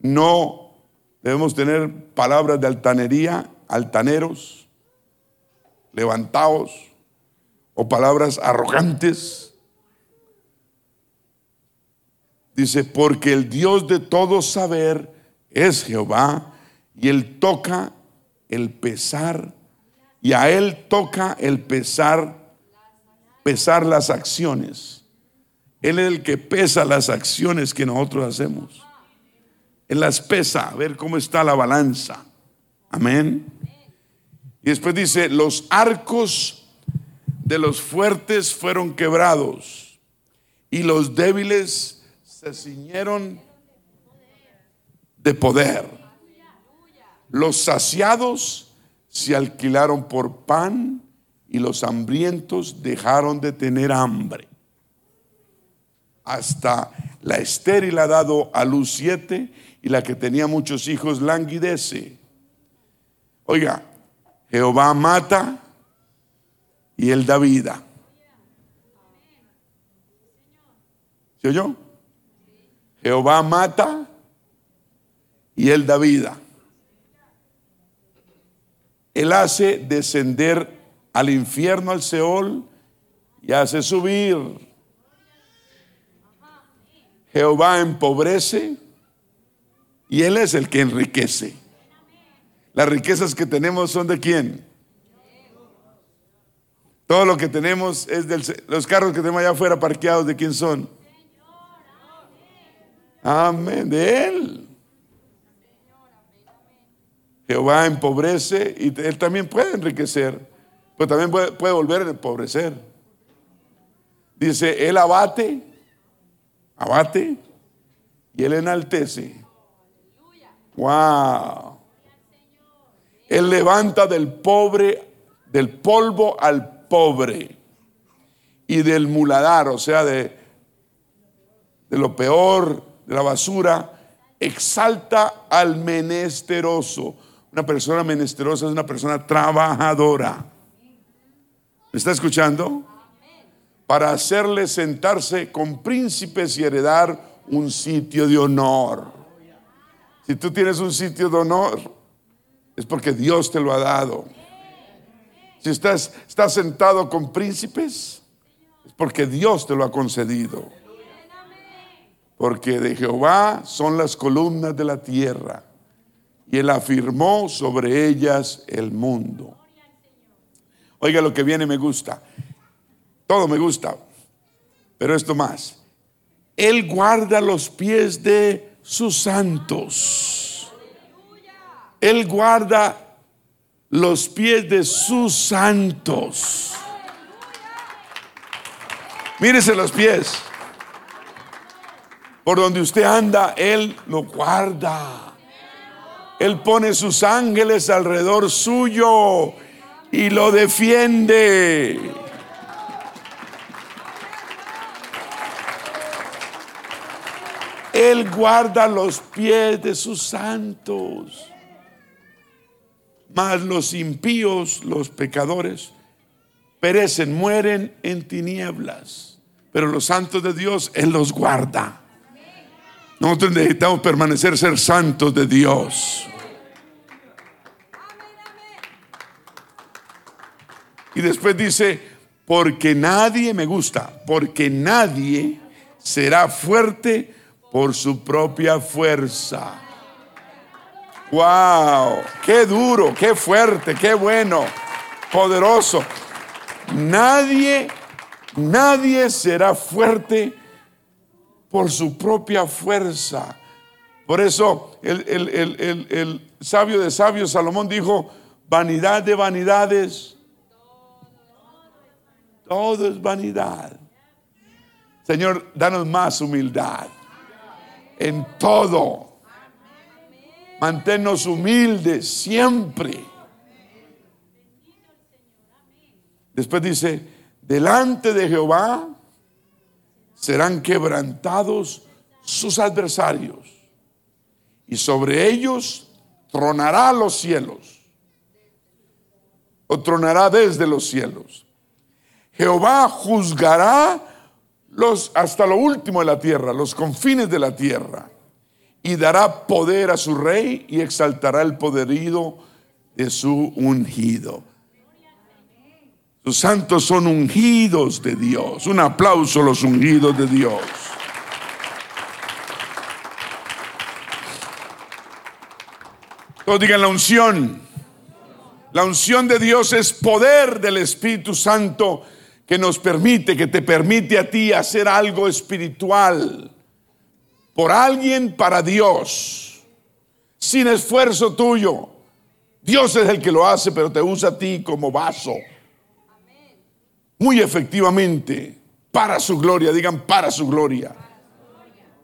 No Debemos tener palabras de altanería, altaneros, levantados, o palabras arrogantes. Dice, porque el Dios de todo saber es Jehová, y Él toca el pesar y a Él toca el pesar, pesar las acciones. Él es el que pesa las acciones que nosotros hacemos. Él las pesa, a ver cómo está la balanza. Amén. Y después dice, los arcos de los fuertes fueron quebrados y los débiles se ciñeron de poder. Los saciados se alquilaron por pan y los hambrientos dejaron de tener hambre. Hasta la estéril ha dado a luz siete y la que tenía muchos hijos languidece. Oiga, Jehová mata y él da vida. ¿Se oyó? Jehová mata y él da vida. Él hace descender al infierno, al Seol, y hace subir. Jehová empobrece y Él es el que enriquece. Las riquezas que tenemos son de quién? Todo lo que tenemos es del... Los carros que tenemos allá afuera parqueados, ¿de quién son? Amén, de Él. Jehová empobrece y Él también puede enriquecer, pero también puede, puede volver a empobrecer. Dice, Él abate, abate y Él enaltece. Wow. Él levanta del pobre, del polvo al pobre y del muladar, o sea, de, de lo peor, de la basura, exalta al menesteroso. Una persona menesterosa es una persona trabajadora. ¿Me está escuchando? Para hacerle sentarse con príncipes y heredar un sitio de honor. Si tú tienes un sitio de honor, es porque Dios te lo ha dado. Si estás, sentado con príncipes, es porque Dios te lo ha concedido. Porque de Jehová son las columnas de la tierra y él afirmó sobre ellas el mundo. Oiga, lo que viene me gusta. Todo me gusta. Pero esto más. Él guarda los pies de sus santos. Él guarda los pies de sus santos. Mírese los pies. Por donde usted anda, Él lo guarda. Él pone sus ángeles alrededor suyo y lo defiende. Él guarda los pies de sus santos. Mas los impíos, los pecadores, perecen, mueren en tinieblas. Pero los santos de Dios, Él los guarda. Nosotros necesitamos permanecer ser santos de Dios. Y después dice, porque nadie, me gusta, porque nadie será fuerte por su propia fuerza. Wow, qué duro, qué fuerte, qué bueno, poderoso. Nadie, nadie será fuerte por su propia fuerza. Por eso el, el sabio de sabios Salomón dijo, vanidad de vanidades todo es vanidad. Señor, danos más humildad en todo. Manténnos humildes siempre. Después dice, delante de Jehová serán quebrantados sus adversarios y sobre ellos tronará los cielos o tronará desde los cielos. Jehová juzgará los hasta lo último de la tierra, los confines de la tierra, y dará poder a su rey y exaltará el poderío de su ungido. Los santos son ungidos de Dios. Un aplauso a los ungidos de Dios. Todos digan la unción. La unción de Dios es poder del Espíritu Santo que nos permite, que te permite a ti hacer algo espiritual por alguien para Dios, sin esfuerzo tuyo. Dios es el que lo hace, pero te usa a ti como vaso. Muy efectivamente, para su gloria, digan para su gloria.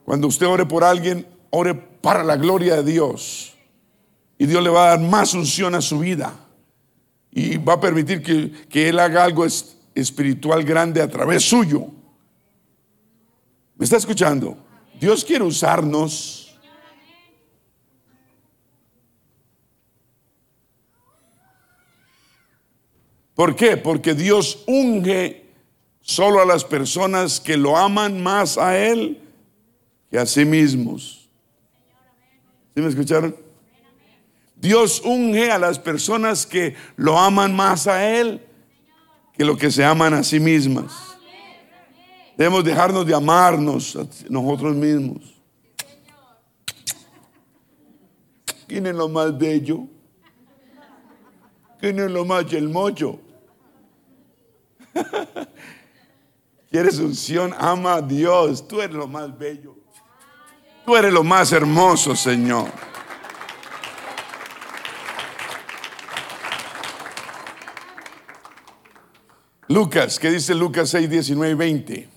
Cuando usted ore por alguien, ore para la gloria de Dios. Y Dios le va a dar más unción a su vida. Y va a permitir que, Él haga algo espiritual grande a través suyo. ¿Me está escuchando? Dios quiere usarnos. ¿Por qué? Porque Dios unge solo a las personas que lo aman más a Él que a sí mismos. ¿Sí me escucharon? Dios unge a las personas que lo aman más a Él que lo que se aman a sí mismas. Debemos dejarnos de amarnos a nosotros mismos. ¿Quién es lo más bello? ¿Quién es lo más mocho? ¿Quieres unción? Ama a Dios. Tú eres lo más bello. Tú eres lo más hermoso, Señor. Lucas, ¿qué dice Lucas 6, 19 y 20?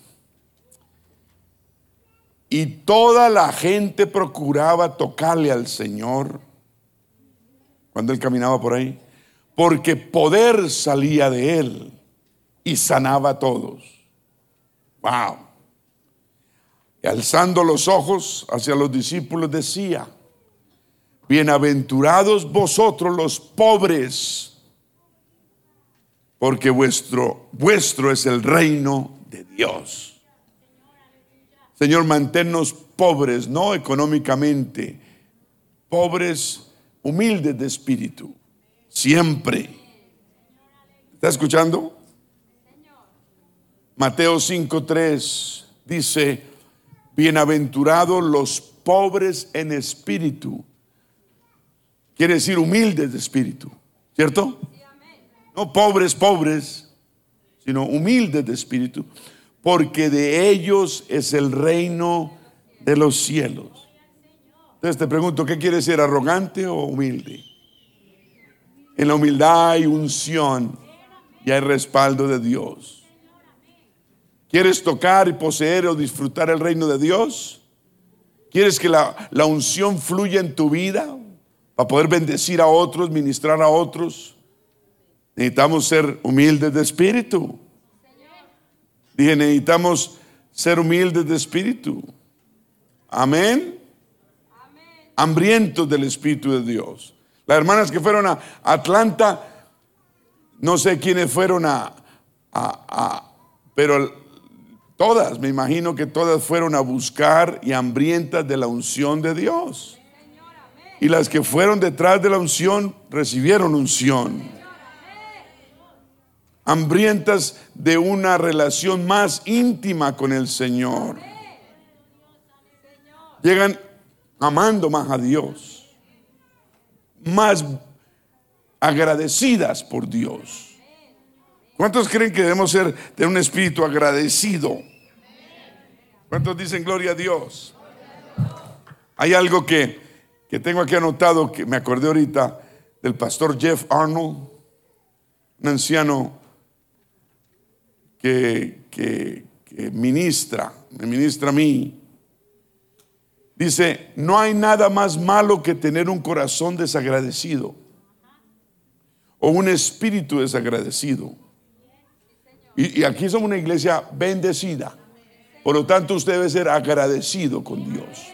Y toda la gente procuraba tocarle al Señor cuando él caminaba por ahí, porque poder salía de él y sanaba a todos. Wow. Y alzando los ojos hacia los discípulos decía, bienaventurados vosotros los pobres porque vuestro, vuestro es el reino de Dios. Señor, manténnos pobres, no económicamente, pobres, humildes de espíritu, siempre. ¿Está escuchando? Mateo 5:3 dice, bienaventurados los pobres en espíritu. Quiere decir humildes de espíritu, ¿cierto? No pobres, pobres, sino humildes de espíritu, porque de ellos es el reino de los cielos. Entonces te pregunto, ¿qué quiere ser, arrogante o humilde? En la humildad hay unción y hay respaldo de Dios. ¿Quieres tocar y poseer o disfrutar el reino de Dios? ¿Quieres que la, la unción fluya en tu vida para poder bendecir a otros, ministrar a otros? Necesitamos ser humildes de espíritu. Dije, necesitamos ser humildes de espíritu. Amén. Hambrientos del Espíritu de Dios. Las hermanas que fueron a Atlanta, no sé quiénes fueron a, a pero todas, me imagino que todas fueron a buscar y hambrientas de la unción de Dios. Y las que fueron detrás de la unción recibieron unción hambrientas de una relación más íntima con el Señor. Llegan amando más a Dios, más agradecidas por Dios. ¿Cuántos creen que debemos ser de un espíritu agradecido? ¿Cuántos dicen gloria a Dios? Hay algo que, que tengo aquí anotado que me acordé ahorita del pastor Jeff Arnold, un anciano que, ministra, me ministra a mí. Dice, no hay nada más malo que tener un corazón desagradecido o un espíritu desagradecido. Y, aquí somos una iglesia bendecida. Por lo tanto, usted debe ser agradecido con Dios.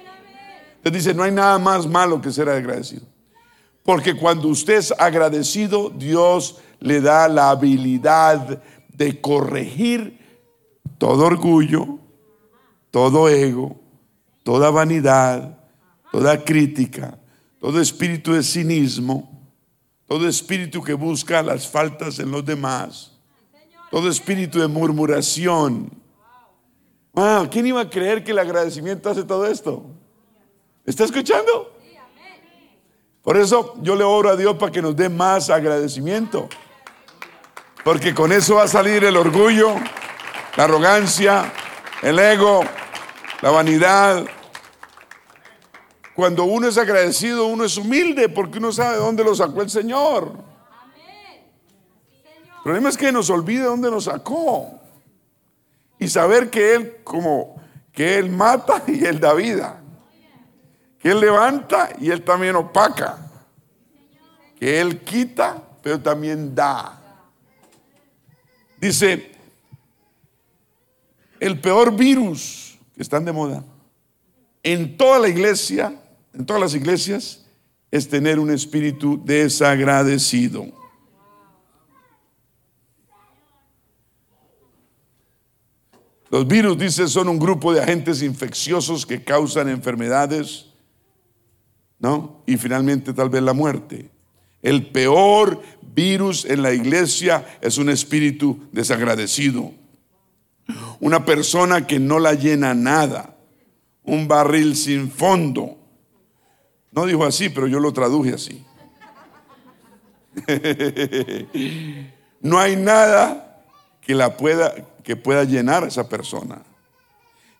Usted dice, no hay nada más malo que ser agradecido. Porque cuando usted es agradecido, Dios le da la habilidad de corregir todo orgullo, todo ego, toda vanidad, toda crítica, todo espíritu de cinismo, todo espíritu que busca las faltas en los demás, todo espíritu de murmuración. ¿Quién iba a creer que el agradecimiento hace todo esto? ¿Está escuchando? Por eso yo le oro a Dios para que nos dé más agradecimiento. Porque con eso va a salir el orgullo, la arrogancia, el ego, la vanidad. Cuando uno es agradecido, uno es humilde porque uno sabe de dónde lo sacó el Señor. El problema es que nos olvide dónde nos sacó. Y saber que Él, como que Él mata y Él da vida. Que Él levanta y Él también opaca. Que Él quita, pero también da. Dice, el peor virus que están de moda en toda la iglesia, en todas las iglesias, es tener un espíritu desagradecido. Los virus, dice, son un grupo de agentes infecciosos que causan enfermedades, ¿no? Y finalmente tal vez la muerte. El peor virus en la iglesia es un espíritu desagradecido. Una persona que no la llena nada. Un barril sin fondo. No dijo así, pero yo lo traduje así. no hay nada que la pueda que pueda llenar a esa persona.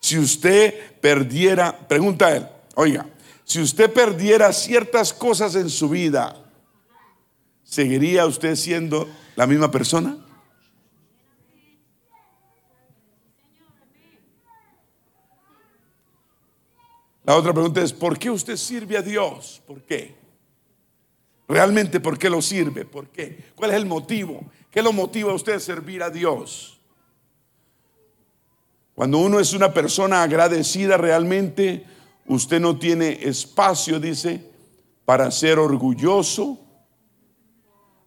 Si usted perdiera, pregunta a él, oiga, si usted perdiera ciertas cosas en su vida, ¿seguiría usted siendo la misma persona? La otra pregunta es, ¿por qué usted sirve a Dios? ¿Por qué? Realmente, ¿por qué lo sirve? ¿Por qué? ¿Cuál es el motivo? ¿Qué lo motiva a usted a servir a Dios? Cuando uno es una persona agradecida realmente, usted no tiene espacio, dice, para ser orgulloso,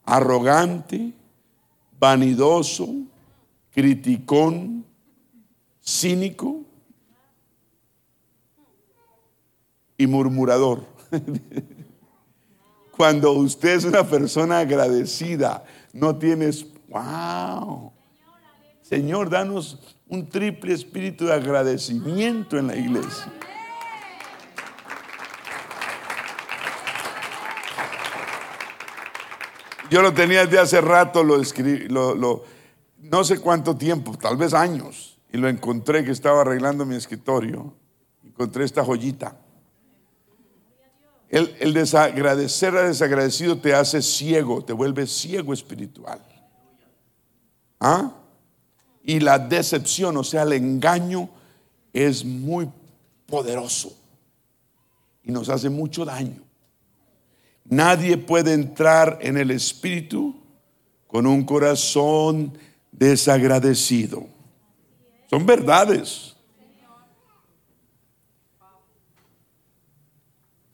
arrogante, vanidoso, criticón, cínico y murmurador. Cuando usted es una persona agradecida, no tienes, wow. Señor, danos un triple espíritu de agradecimiento en la iglesia. Yo lo tenía desde hace rato, lo escribí, lo, no sé cuánto tiempo, tal vez años, y lo encontré que estaba arreglando mi escritorio. Encontré esta joyita. El, el desagradecer a desagradecido te hace ciego, te vuelve ciego espiritual. ¿Ah? Y la decepción, o sea, el engaño, es muy poderoso y nos hace mucho daño. Nadie puede entrar en el Espíritu con un corazón desagradecido. Son verdades.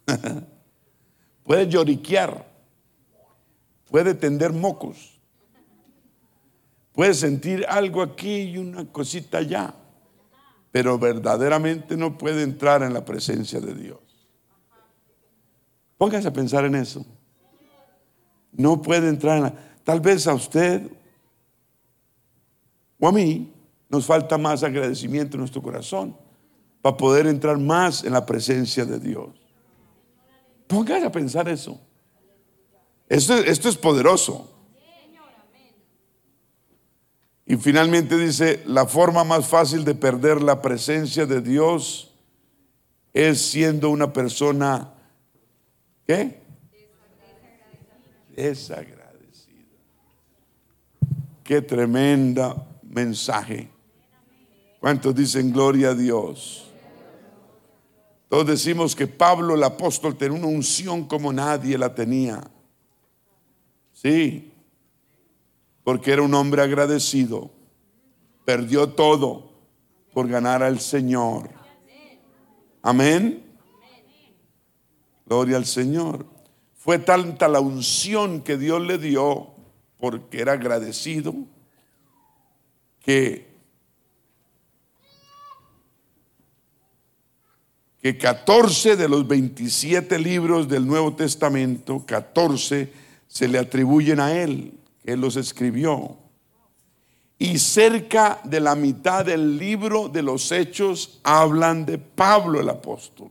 puede lloriquear, puede tender mocos Puede sentir algo aquí y una cosita allá, pero verdaderamente no puede entrar en la presencia de Dios. Póngase a pensar en eso. No puede entrar en la... Tal vez a usted o a mí nos falta más agradecimiento en nuestro corazón para poder entrar más en la presencia de Dios. Póngase a pensar eso. Esto, esto es poderoso. Y finalmente dice, la forma más fácil de perder la presencia de Dios es siendo una persona, ¿qué? Desagradecida. Qué tremenda mensaje. ¿Cuántos dicen gloria a Dios? Todos decimos que Pablo el apóstol tenía una unción como nadie la tenía. Sí, porque era un hombre agradecido. Perdió todo por ganar al Señor. Amén. Gloria al Señor. Fue tanta la unción que Dios le dio porque era agradecido que que 14 de los 27 libros del Nuevo Testamento, 14 se le atribuyen a él. Él los escribió. Y cerca de la mitad del libro de los hechos hablan de Pablo el apóstol.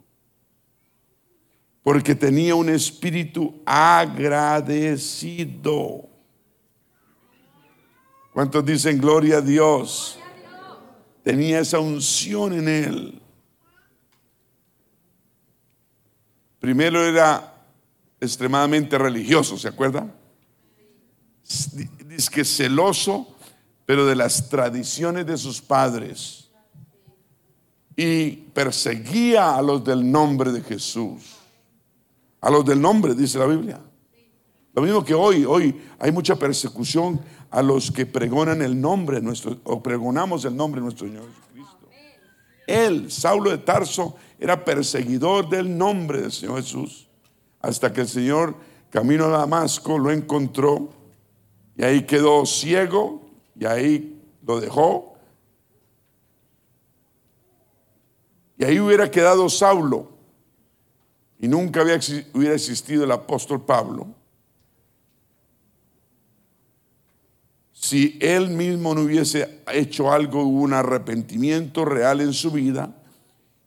Porque tenía un espíritu agradecido. ¿Cuántos dicen gloria a Dios? Tenía esa unción en él. Primero era extremadamente religioso, ¿se acuerda? Dice que celoso, pero de las tradiciones de sus padres. Y perseguía a los del nombre de Jesús. A los del nombre, dice la Biblia. Lo mismo que hoy, hoy hay mucha persecución a los que pregonan el nombre nuestro, o pregonamos el nombre de nuestro Señor Jesucristo. Él, Saulo de Tarso, era perseguidor del nombre del Señor Jesús, hasta que el Señor, camino a Damasco, lo encontró y ahí quedó ciego y ahí lo dejó. Y ahí hubiera quedado Saulo y nunca había, hubiera existido el apóstol Pablo si él mismo no hubiese hecho algo, un arrepentimiento real en su vida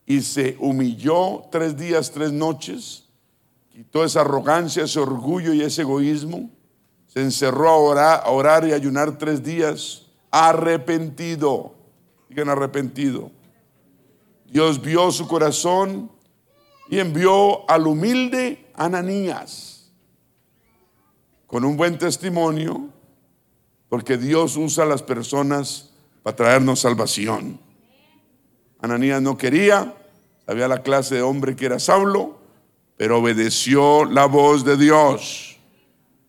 y se humilló tres días, tres noches, quitó esa arrogancia, ese orgullo y ese egoísmo, se encerró a orar, a orar y ayunar tres días, arrepentido, digan arrepentido. Dios vio su corazón y envió al humilde Ananías con un buen testimonio porque Dios usa a las personas para traernos salvación. Ananías no quería, sabía la clase de hombre que era Saulo, pero obedeció la voz de Dios.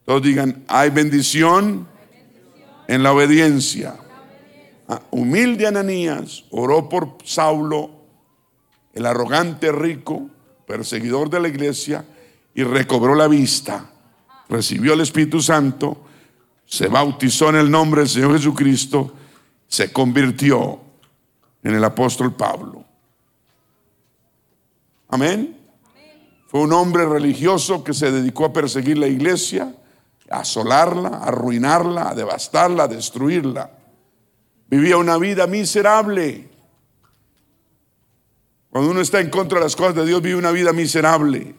Todos digan, hay bendición en la obediencia. Ah, humilde Ananías oró por Saulo, el arrogante rico, perseguidor de la iglesia, y recobró la vista. Recibió el Espíritu Santo se bautizó en el nombre del Señor Jesucristo, se convirtió en el apóstol Pablo. Amén. Fue un hombre religioso que se dedicó a perseguir la iglesia, a asolarla, a arruinarla, a devastarla, a destruirla. Vivía una vida miserable. Cuando uno está en contra de las cosas de Dios, vive una vida miserable.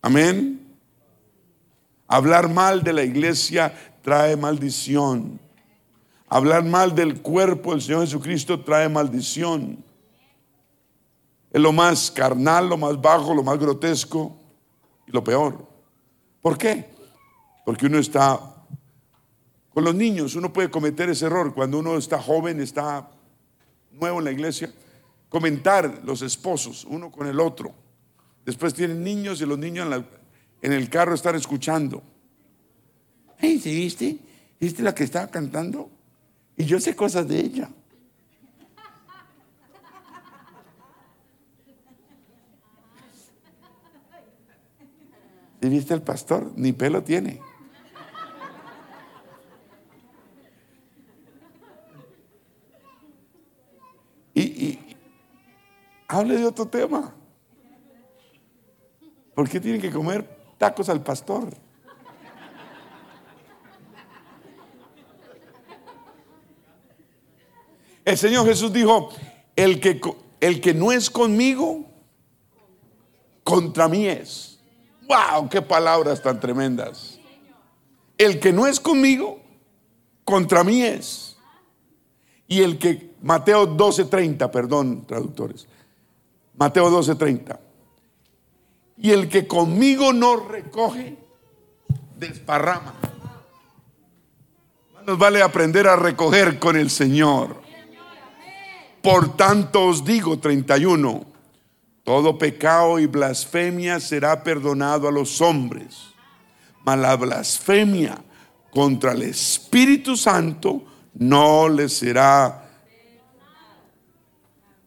Amén. Hablar mal de la iglesia trae maldición. Hablar mal del cuerpo del Señor Jesucristo trae maldición. Es lo más carnal, lo más bajo, lo más grotesco y lo peor. ¿Por qué? Porque uno está con los niños, uno puede cometer ese error cuando uno está joven, está nuevo en la iglesia, comentar los esposos uno con el otro. Después tienen niños y los niños en, el carro están escuchando. Hey, ¿sí viste? ¿Viste la que estaba cantando? Y yo sé cosas de ella. ¿Sí viste el pastor? Ni pelo tiene. Y, y hable de otro tema. ¿Por qué tienen que comer tacos al pastor? El Señor Jesús dijo, el que, el que no es conmigo, contra mí es. ¡Wow! ¡Qué palabras tan tremendas! El que no es conmigo, contra mí es. Y el que, Mateo 12:30, perdón, traductores. Mateo 12:30. Y el que conmigo no recoge, desparrama. Nos vale aprender a recoger con el Señor. Por tanto os digo, 31, todo pecado y blasfemia será perdonado a los hombres, mas la blasfemia contra el Espíritu Santo no le será.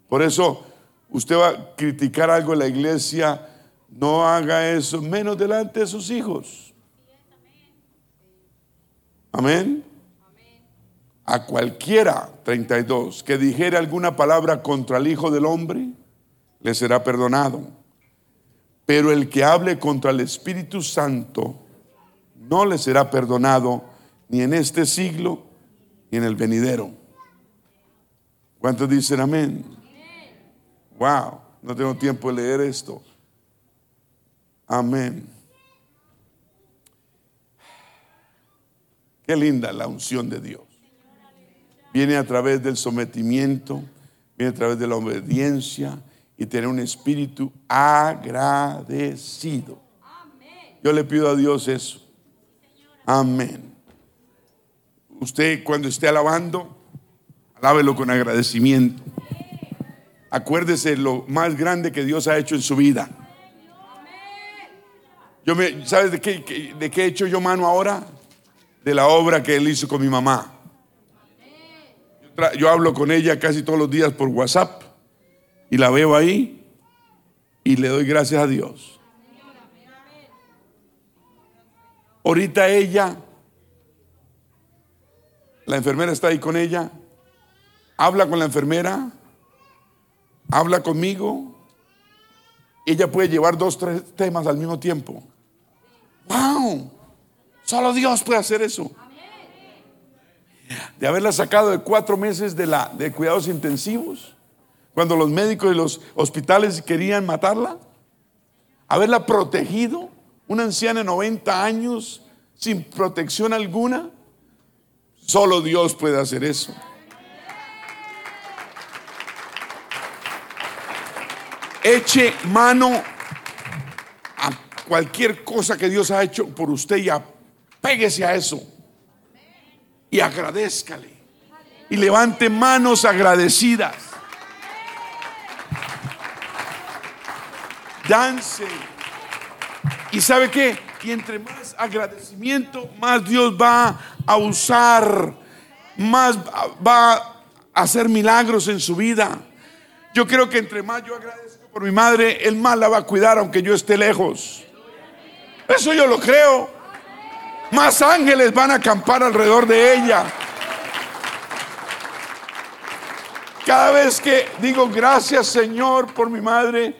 Por eso, usted va a criticar algo en la iglesia, no haga eso, menos delante de sus hijos. Amén a cualquiera, 32, que dijere alguna palabra contra el Hijo del Hombre, le será perdonado. Pero el que hable contra el Espíritu Santo, no le será perdonado ni en este siglo ni en el venidero. ¿Cuántos dicen amén? Wow, no tengo tiempo de leer esto. Amén. Qué linda la unción de Dios. Viene a través del sometimiento, viene a través de la obediencia y tener un espíritu agradecido. Yo le pido a Dios eso. Amén. Usted cuando esté alabando, alábelo con agradecimiento. Acuérdese lo más grande que Dios ha hecho en su vida. Yo me, ¿Sabes de qué, de qué he hecho yo mano ahora? De la obra que él hizo con mi mamá. Yo, yo hablo con ella casi todos los días por WhatsApp y la veo ahí y le doy gracias a Dios. Ahorita ella, la enfermera está ahí con ella, habla con la enfermera, habla conmigo, ella puede llevar dos, tres temas al mismo tiempo. ¡Wow! Solo Dios puede hacer eso. De haberla sacado de cuatro meses de, la, de cuidados intensivos, cuando los médicos y los hospitales querían matarla, haberla protegido, una anciana de 90 años, sin protección alguna, solo Dios puede hacer eso. Eche mano cualquier cosa que Dios ha hecho por usted y apéguese a eso. Y agradezcale. Y levante manos agradecidas. Dance. ¿Y sabe qué? Y entre más agradecimiento, más Dios va a usar, más va a hacer milagros en su vida. Yo creo que entre más yo agradezco por mi madre, el mal la va a cuidar aunque yo esté lejos. Eso yo lo creo. Más ángeles van a acampar alrededor de ella. Cada vez que digo gracias Señor por mi madre,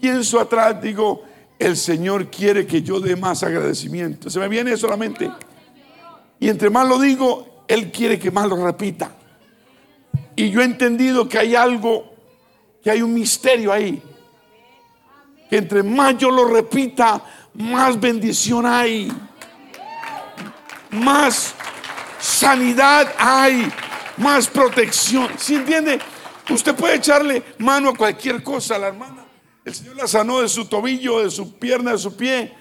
pienso atrás, digo, el Señor quiere que yo dé más agradecimiento. Se me viene solamente. Y entre más lo digo, Él quiere que más lo repita. Y yo he entendido que hay algo, que hay un misterio ahí. Que entre más yo lo repita, más bendición hay, más sanidad hay, más protección. ¿Sí entiende? Usted puede echarle mano a cualquier cosa a la hermana. El Señor la sanó de su tobillo, de su pierna, de su pie,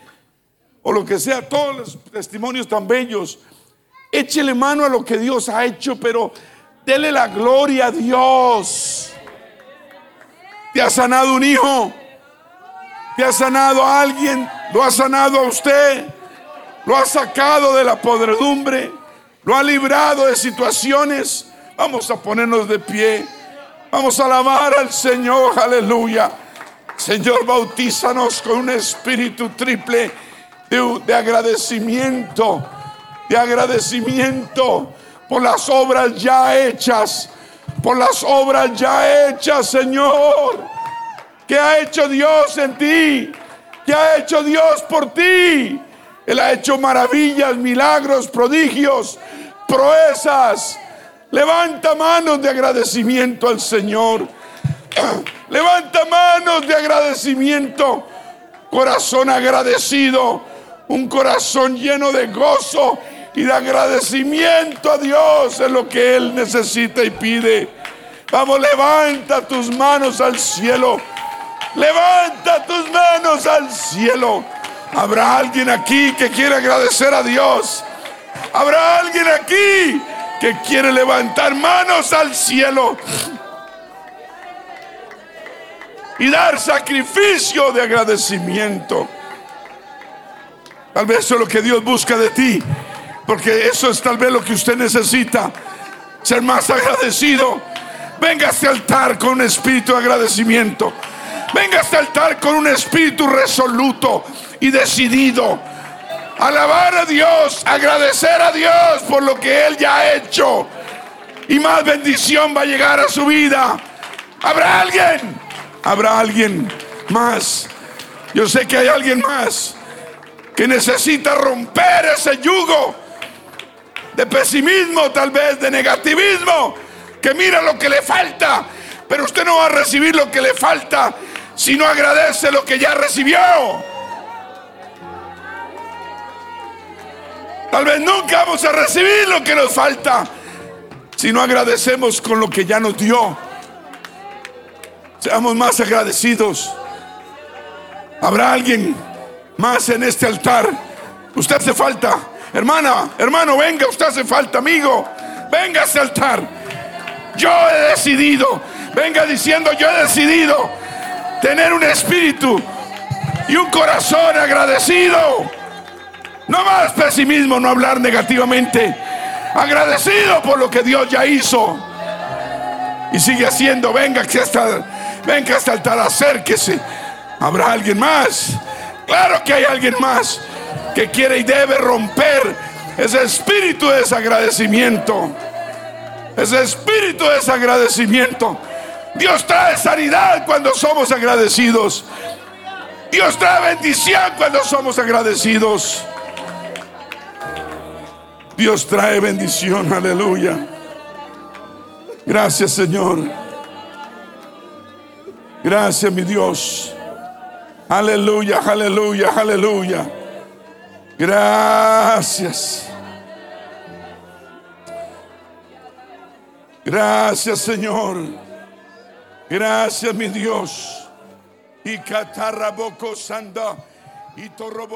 o lo que sea, todos los testimonios tan bellos. Échele mano a lo que Dios ha hecho, pero dele la gloria a Dios. Te ha sanado un hijo, te ha sanado a alguien, lo ha sanado a usted, lo ha sacado de la podredumbre, lo ha librado de situaciones. Vamos a ponernos de pie, vamos a alabar al Señor, aleluya. Señor, bautízanos con un espíritu triple de, de agradecimiento, de agradecimiento por las obras ya hechas, por las obras ya hechas, Señor. ¿Qué ha hecho Dios en ti? ¿Qué ha hecho Dios por ti? Él ha hecho maravillas, milagros, prodigios, proezas. Levanta manos de agradecimiento al Señor. Levanta manos de agradecimiento. Corazón agradecido. Un corazón lleno de gozo y de agradecimiento a Dios en lo que Él necesita y pide. Vamos, levanta tus manos al cielo. Levanta tus manos al cielo. Habrá alguien aquí que quiere agradecer a Dios. Habrá alguien aquí que quiere levantar manos al cielo y dar sacrificio de agradecimiento. Tal vez eso es lo que Dios busca de ti, porque eso es tal vez lo que usted necesita, ser más agradecido. Venga a este altar con un espíritu de agradecimiento. Venga a este altar con un espíritu resoluto y decidido. Alabar a Dios, agradecer a Dios por lo que Él ya ha hecho. Y más bendición va a llegar a su vida. ¿Habrá alguien? ¿Habrá alguien más? Yo sé que hay alguien más que necesita romper ese yugo de pesimismo, tal vez de negativismo, que mira lo que le falta, pero usted no va a recibir lo que le falta si no agradece lo que ya recibió. Tal vez nunca vamos a recibir lo que nos falta si no agradecemos con lo que ya nos dio. Seamos más agradecidos. ¿Habrá alguien más en este altar? Usted hace falta. Hermana, hermano, venga, usted hace falta, amigo. Venga a este altar. Yo he decidido. Venga diciendo, yo he decidido tener un espíritu y un corazón agradecido. No más pesimismo, no hablar negativamente. Agradecido por lo que Dios ya hizo. Y sigue haciendo. Venga que hasta, venga hasta altar, acérquese. Habrá alguien más. Claro que hay alguien más que quiere y debe romper ese espíritu de desagradecimiento. Ese espíritu de desagradecimiento. Dios trae sanidad cuando somos agradecidos. Dios trae bendición cuando somos agradecidos. Dios trae bendición, aleluya. Gracias Señor. Gracias mi Dios. Aleluya, aleluya, aleluya. Gracias. Gracias Señor. Gracias mi Dios. Y catarraboco sanda. Y. Y cotorro